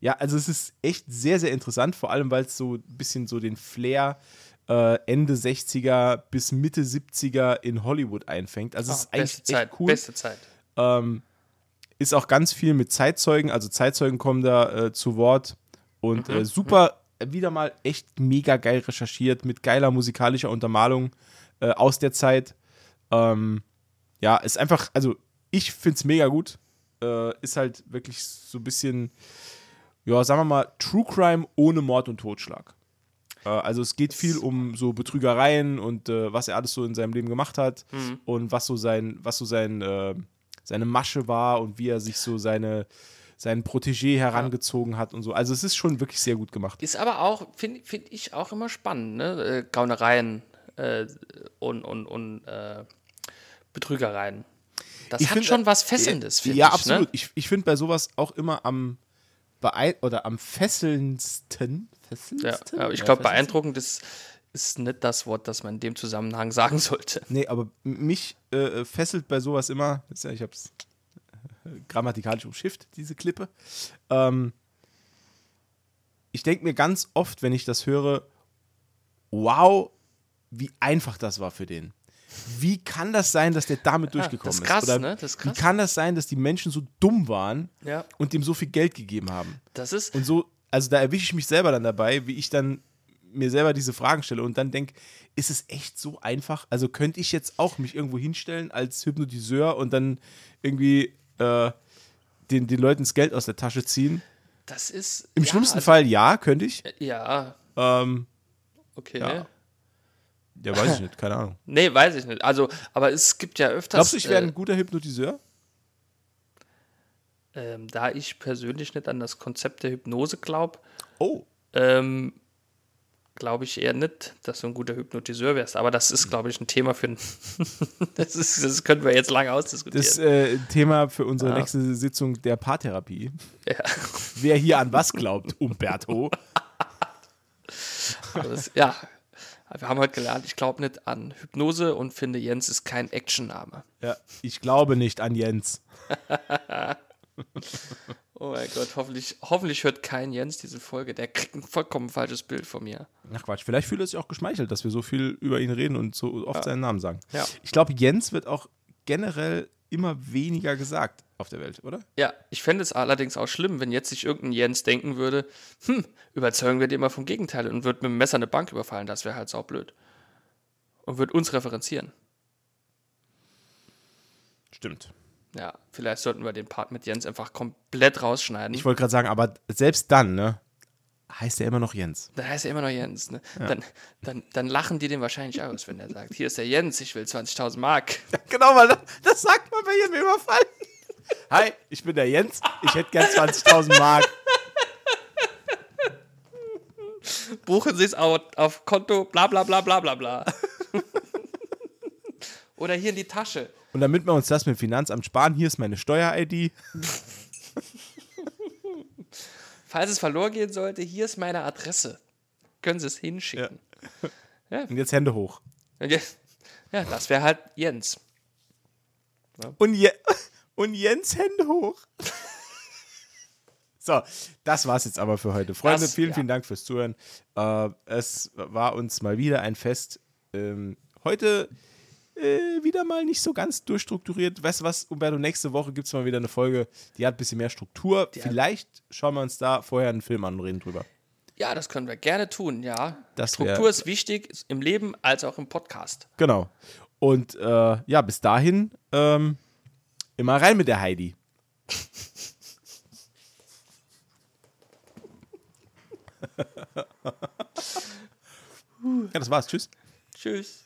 ja, also es ist echt sehr, sehr interessant, vor allem weil es so ein bisschen so den Flair äh, Ende 60er bis Mitte 70er in Hollywood einfängt. Also es ist eigentlich beste Zeit, echt cool. beste Zeit. Ähm, ist auch ganz viel mit Zeitzeugen, also Zeitzeugen kommen da äh, zu Wort und Mhm. äh, super, äh, wieder mal echt mega geil recherchiert mit geiler musikalischer Untermalung äh, aus der Zeit. Ähm, ja, ist einfach, also ich finde es mega gut. Äh, ist halt wirklich so ein bisschen, ja, sagen wir mal, True Crime ohne Mord und Totschlag. Äh, also es geht viel um so Betrügereien und äh, was er alles so in seinem Leben gemacht hat Mhm. und was so sein, was so sein, äh, seine Masche war und wie er sich so seine, seinen Protégé herangezogen hat und so. Also es ist schon wirklich sehr gut gemacht. Ist aber auch, finde find ich auch immer spannend, ne? Äh, Gaunereien äh, und, und, und äh, Betrügereien. Das Ich hat find, schon was Fesselndes, finde Ja, ich. absolut. Ne? Ich, ich finde bei sowas auch immer am oder am fesselndsten. Ja, fesselndsten? aber ich Ja, glaube, beeindruckend ist, ist nicht das Wort, das man in dem Zusammenhang sagen sollte. Nee, aber mich äh, fesselt bei sowas immer, ist ja, ich habe es grammatikalisch umschifft, diese Klippe. Ähm, ich denke mir ganz oft, wenn ich das höre, wow, wie einfach das war für den. Wie kann das sein, dass der damit durchgekommen das ist krass, Oder ne? Das ist Wie krass. kann das sein, dass die Menschen so dumm waren Ja. und dem so viel Geld gegeben haben? Das ist, Und so, also da erwische ich mich selber dann dabei, wie ich dann mir selber diese Fragen stelle und dann denke, ist es echt so einfach? Also könnte ich jetzt auch mich irgendwo hinstellen als Hypnotiseur und dann irgendwie äh, den, den Leuten das Geld aus der Tasche ziehen? das ist. Im ja, schlimmsten also- Fall ja, könnte ich. Ja, Ähm, okay. Ja. ja, weiß ich nicht, keine Ahnung. Nee, weiß ich nicht. Also, aber es gibt ja öfters. Glaubst du, ich wäre äh, ein guter Hypnotiseur? Ähm, da ich persönlich nicht an das Konzept der Hypnose glaube, Oh, ähm, glaube ich eher nicht, dass du ein guter Hypnotiseur wärst. Aber das ist, glaube ich, ein Thema für ein. das, ist, das können wir jetzt lange ausdiskutieren. das äh, Thema für unsere Ja. nächste Sitzung der Paartherapie. ja. Wer hier an was glaubt, Umberto? Das, ja. Wir haben heute gelernt, ich glaube nicht an Hypnose und finde, Jens ist kein Actionname. Ja, ich glaube nicht an Jens. Oh mein Gott, hoffentlich, hoffentlich hört kein Jens diese Folge. Der kriegt ein vollkommen falsches Bild von mir. Ach Quatsch, vielleicht fühlt er sich auch geschmeichelt, dass wir so viel über ihn reden und so oft seinen Namen sagen. Ja. Ich glaube, Jens wird auch generell immer weniger gesagt auf der Welt, oder? Ja, ich fände es allerdings auch schlimm, wenn jetzt sich irgendein Jens denken würde, hm, überzeugen wir die immer vom Gegenteil und wird mit dem Messer eine Bank überfallen. Das wäre halt saublöd. Und wird uns referenzieren. Stimmt. Ja, vielleicht sollten wir den Part mit Jens einfach komplett rausschneiden. Ich wollte gerade sagen, aber selbst dann, ne, heißt er immer noch Jens. Dann heißt er immer noch Jens. Ne? Dann, dann, dann lachen die den wahrscheinlich aus, wenn er sagt, hier ist der Jens, ich will 20.000 Mark. genau, weil das, das sagt man bei jedem Überfall. Hi, ich bin der Jens, ich hätte gern 20.000 Mark. Buchen Sie es auf, auf Konto, bla bla bla bla bla bla. Oder hier in die Tasche. Und damit wir uns das mit dem Finanzamt sparen, hier ist meine Steuer-ID. Falls es verloren gehen sollte, hier ist meine Adresse. Können Sie es hinschicken. Und jetzt Hände hoch. Ja, das wäre halt Jens. Und, Je und Jens Hände hoch. So, das war's jetzt aber für heute. Freunde, Das- vielen, ja. vielen Dank fürs Zuhören. Äh, es war uns mal wieder ein Fest. Ähm, heute äh, wieder mal nicht so ganz durchstrukturiert. Weißt du was, Umberto, nächste Woche gibt es mal wieder eine Folge, die hat ein bisschen mehr Struktur. Vielleicht schauen wir uns da vorher einen Film an und reden drüber. Ja, das können wir gerne tun, ja. Das wär- Struktur ist wichtig, im Leben als auch im Podcast. Genau. Und äh, ja, bis dahin ähm, immer rein mit der Heidi. Ja, das war's. Tschüss. Tschüss.